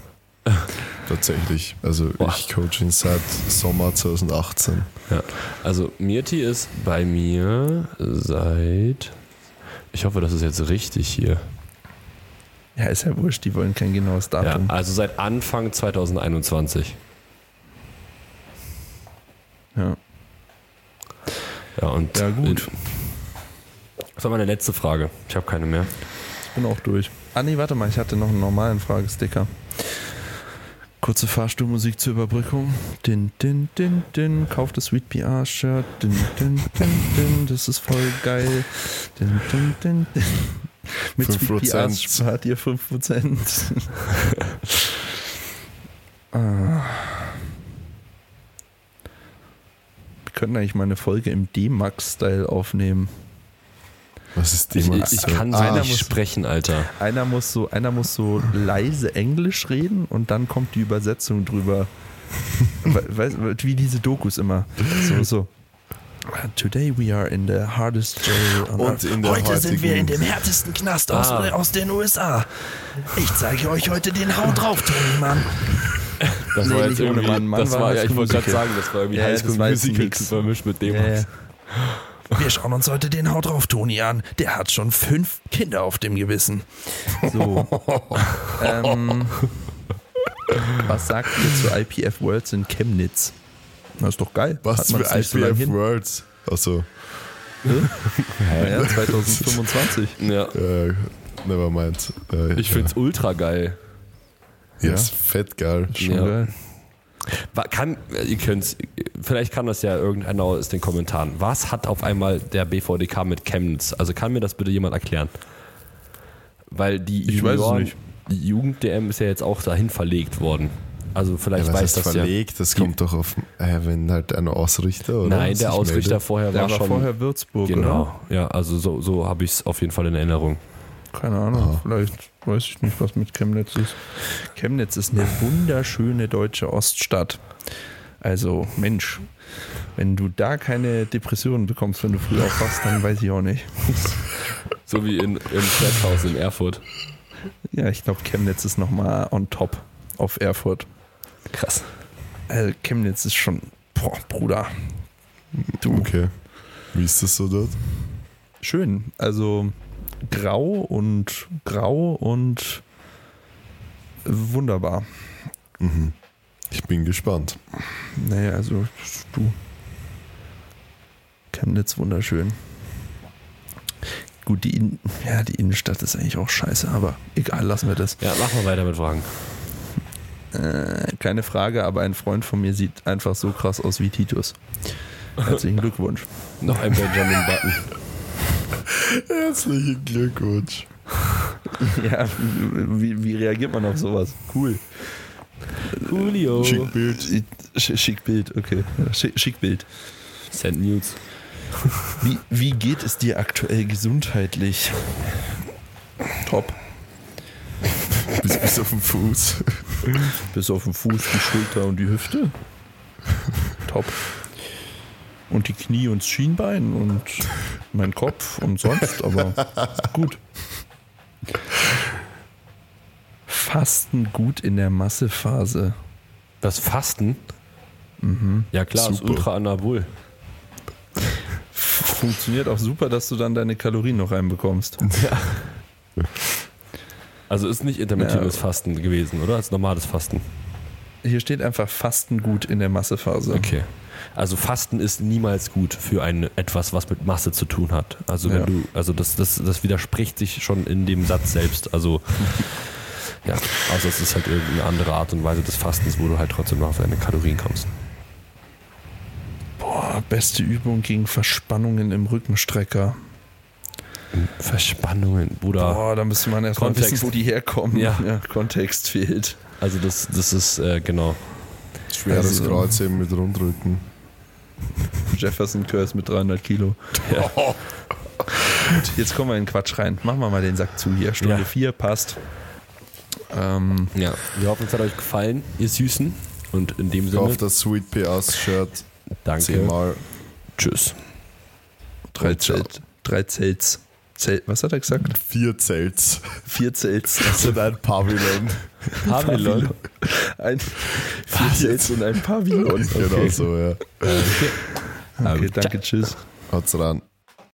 Tatsächlich. Also Boah. ich coach ihn seit Sommer 2018. Ja. Also Mirti ist bei mir seit. Ich hoffe, das ist jetzt richtig hier. Ja, ist ja wurscht, die wollen kein genaues Ja, Datum. also seit Anfang 2021. Ja, Ja, und Ja, gut. Das war meine letzte Frage. Ich habe keine mehr. ich bin auch durch. Ah, nee, warte mal, ich hatte noch einen normalen Fragesticker. Kurze Fahrstuhlmusik zur Überbrückung. Din, din, din, din. Kauft das Sweet PR-Shirt. Din, din, din, din. Das ist voll geil. Din, din, din, din. Mit Sweet 5%. PRs spart ihr 5%. ah. Wir können eigentlich mal eine Folge im D-Max-Style aufnehmen. Was ist die Ich, ich kann so ah, nicht muss- sprechen, Alter. Einer muss so, einer muss so leise Englisch reden und dann kommt die Übersetzung drüber. We- Weißt wie diese Dokus immer. So, so. Today we are in the hardest jail on Und earth. in der Heute sind wir in dem härtesten Knast aus, Ah. aus den USA. Ich zeige euch heute den Hau drauf, Tony Mann. Das Nee, war nicht jetzt ohne irgendwie, Mann. Mann das war war, ja, ich wollte gerade sagen, das war irgendwie Ja, High das School war jetzt ein Musical vermischt mit dem. Ja, ja. Wir schauen uns heute den Hau drauf Toni an. Der hat schon fünf Kinder auf dem Gewissen. So. ähm, was sagt ihr zu IPF Worlds in Chemnitz? Das ist doch geil. Was für nicht so IPF hin? Words? Also, Ja, 2025. Ja. äh, never mind. Äh, Ich finde es ultra geil. ja, ist fett geil. Schon Ja. geil. Kann, ihr könnt's, vielleicht kann das ja irgendeiner aus den Kommentaren. Was hat auf einmal der BVDK mit Chemnitz? Also kann mir das bitte jemand erklären? Weil die Jugend-DM ist ja jetzt auch dahin verlegt worden. Also Ja, vielleicht was weiß das verlegt? Das Die- kommt doch auf, äh, wenn halt ein Ausrichter ja. oder Nein, der Ausrichter meldet. vorher Der war, war schon. vorher Würzburg, genau, oder? ja, also so, so habe ich es auf jeden Fall in Erinnerung. Keine Ahnung, vielleicht weiß ich nicht, was mit Chemnitz ist. Chemnitz ist eine wunderschöne deutsche Oststadt. Also, Mensch, wenn du da keine Depressionen bekommst, wenn du früh aufwachst, dann weiß ich auch nicht. So wie in, im Flathaus in Erfurt. Ja, ich glaube, Chemnitz ist nochmal on top auf Erfurt. Krass. Also, Chemnitz ist schon, boah, Bruder, du, Okay. Wie ist das so dort? schön. Also, grau und grau und wunderbar. Mhm. Ich bin gespannt. Naja, also du. Chemnitz wunderschön. Gut, die, In ja, die Innenstadt ist eigentlich auch scheiße, aber egal, lassen wir das. Ja, machen wir weiter mit Fragen. Äh, keine Frage, aber ein Freund von mir sieht einfach so krass aus wie Titus. Herzlichen Glückwunsch. Noch ein Benjamin Button. Herzlichen Glückwunsch. ja, wie, wie reagiert man auf sowas? Cool. Julio. Schick Bild. Sch- Schick Bild, okay. Schick, schick Bild. Send News. Wie, wie geht es dir aktuell gesundheitlich? Top. Bis, bis auf den Fuß. Bis auf den Fuß, die Schulter und die Hüfte. Top. Und die Knie und das Schienbein und mein Kopf und sonst, aber gut. Fasten gut in der Massephase. Das Fasten? Mhm. Ja klar, ist Super. ultra anabol. Funktioniert auch super, dass du dann deine Kalorien noch reinbekommst. Also ist nicht intermittierendes Ja. Fasten gewesen, oder? Als normales Fasten. Hier steht einfach Fasten gut in der Massephase. Okay. Also Fasten ist niemals gut für ein etwas, was mit Masse zu tun hat. Also wenn Ja. du, also das, das, das widerspricht sich schon in dem Satz selbst. Also Ja, außer es ist halt irgendeine andere Art und Weise des Fastens, wo du halt trotzdem noch auf deine Kalorien kommst. Boah, beste Übung gegen Verspannungen im Rückenstrecker. Verspannungen, Bruder. Boah, da müsste man erstmal Kontext. wissen, wo die herkommen. Ja. Kontext fehlt. Also das, das ist, äh, genau. Schweres Also- Kreuzheben mit Rundrücken. Jefferson Curse mit 300 Kilo. Ja. Gut, jetzt kommen wir in den Quatsch rein. Machen wir mal den Sack zu hier. Stunde Ja. 4 passt. Ähm, Wir hoffen, es hat euch gefallen, ihr Süßen. Und in dem Sinne, das Sweet PS Shirt danke. zehnmal. Tschüss. drei. Zelt. Drei Zelts. Zelt. Was hat er gesagt? Vier Zelts. Vier Zelts. Das sind ein Pavillon. Pavillon. Ein, vier Zelts und ein Pavillon. Genau Okay, so, ja. okay Ähm, danke, tschüss. Haut's ran.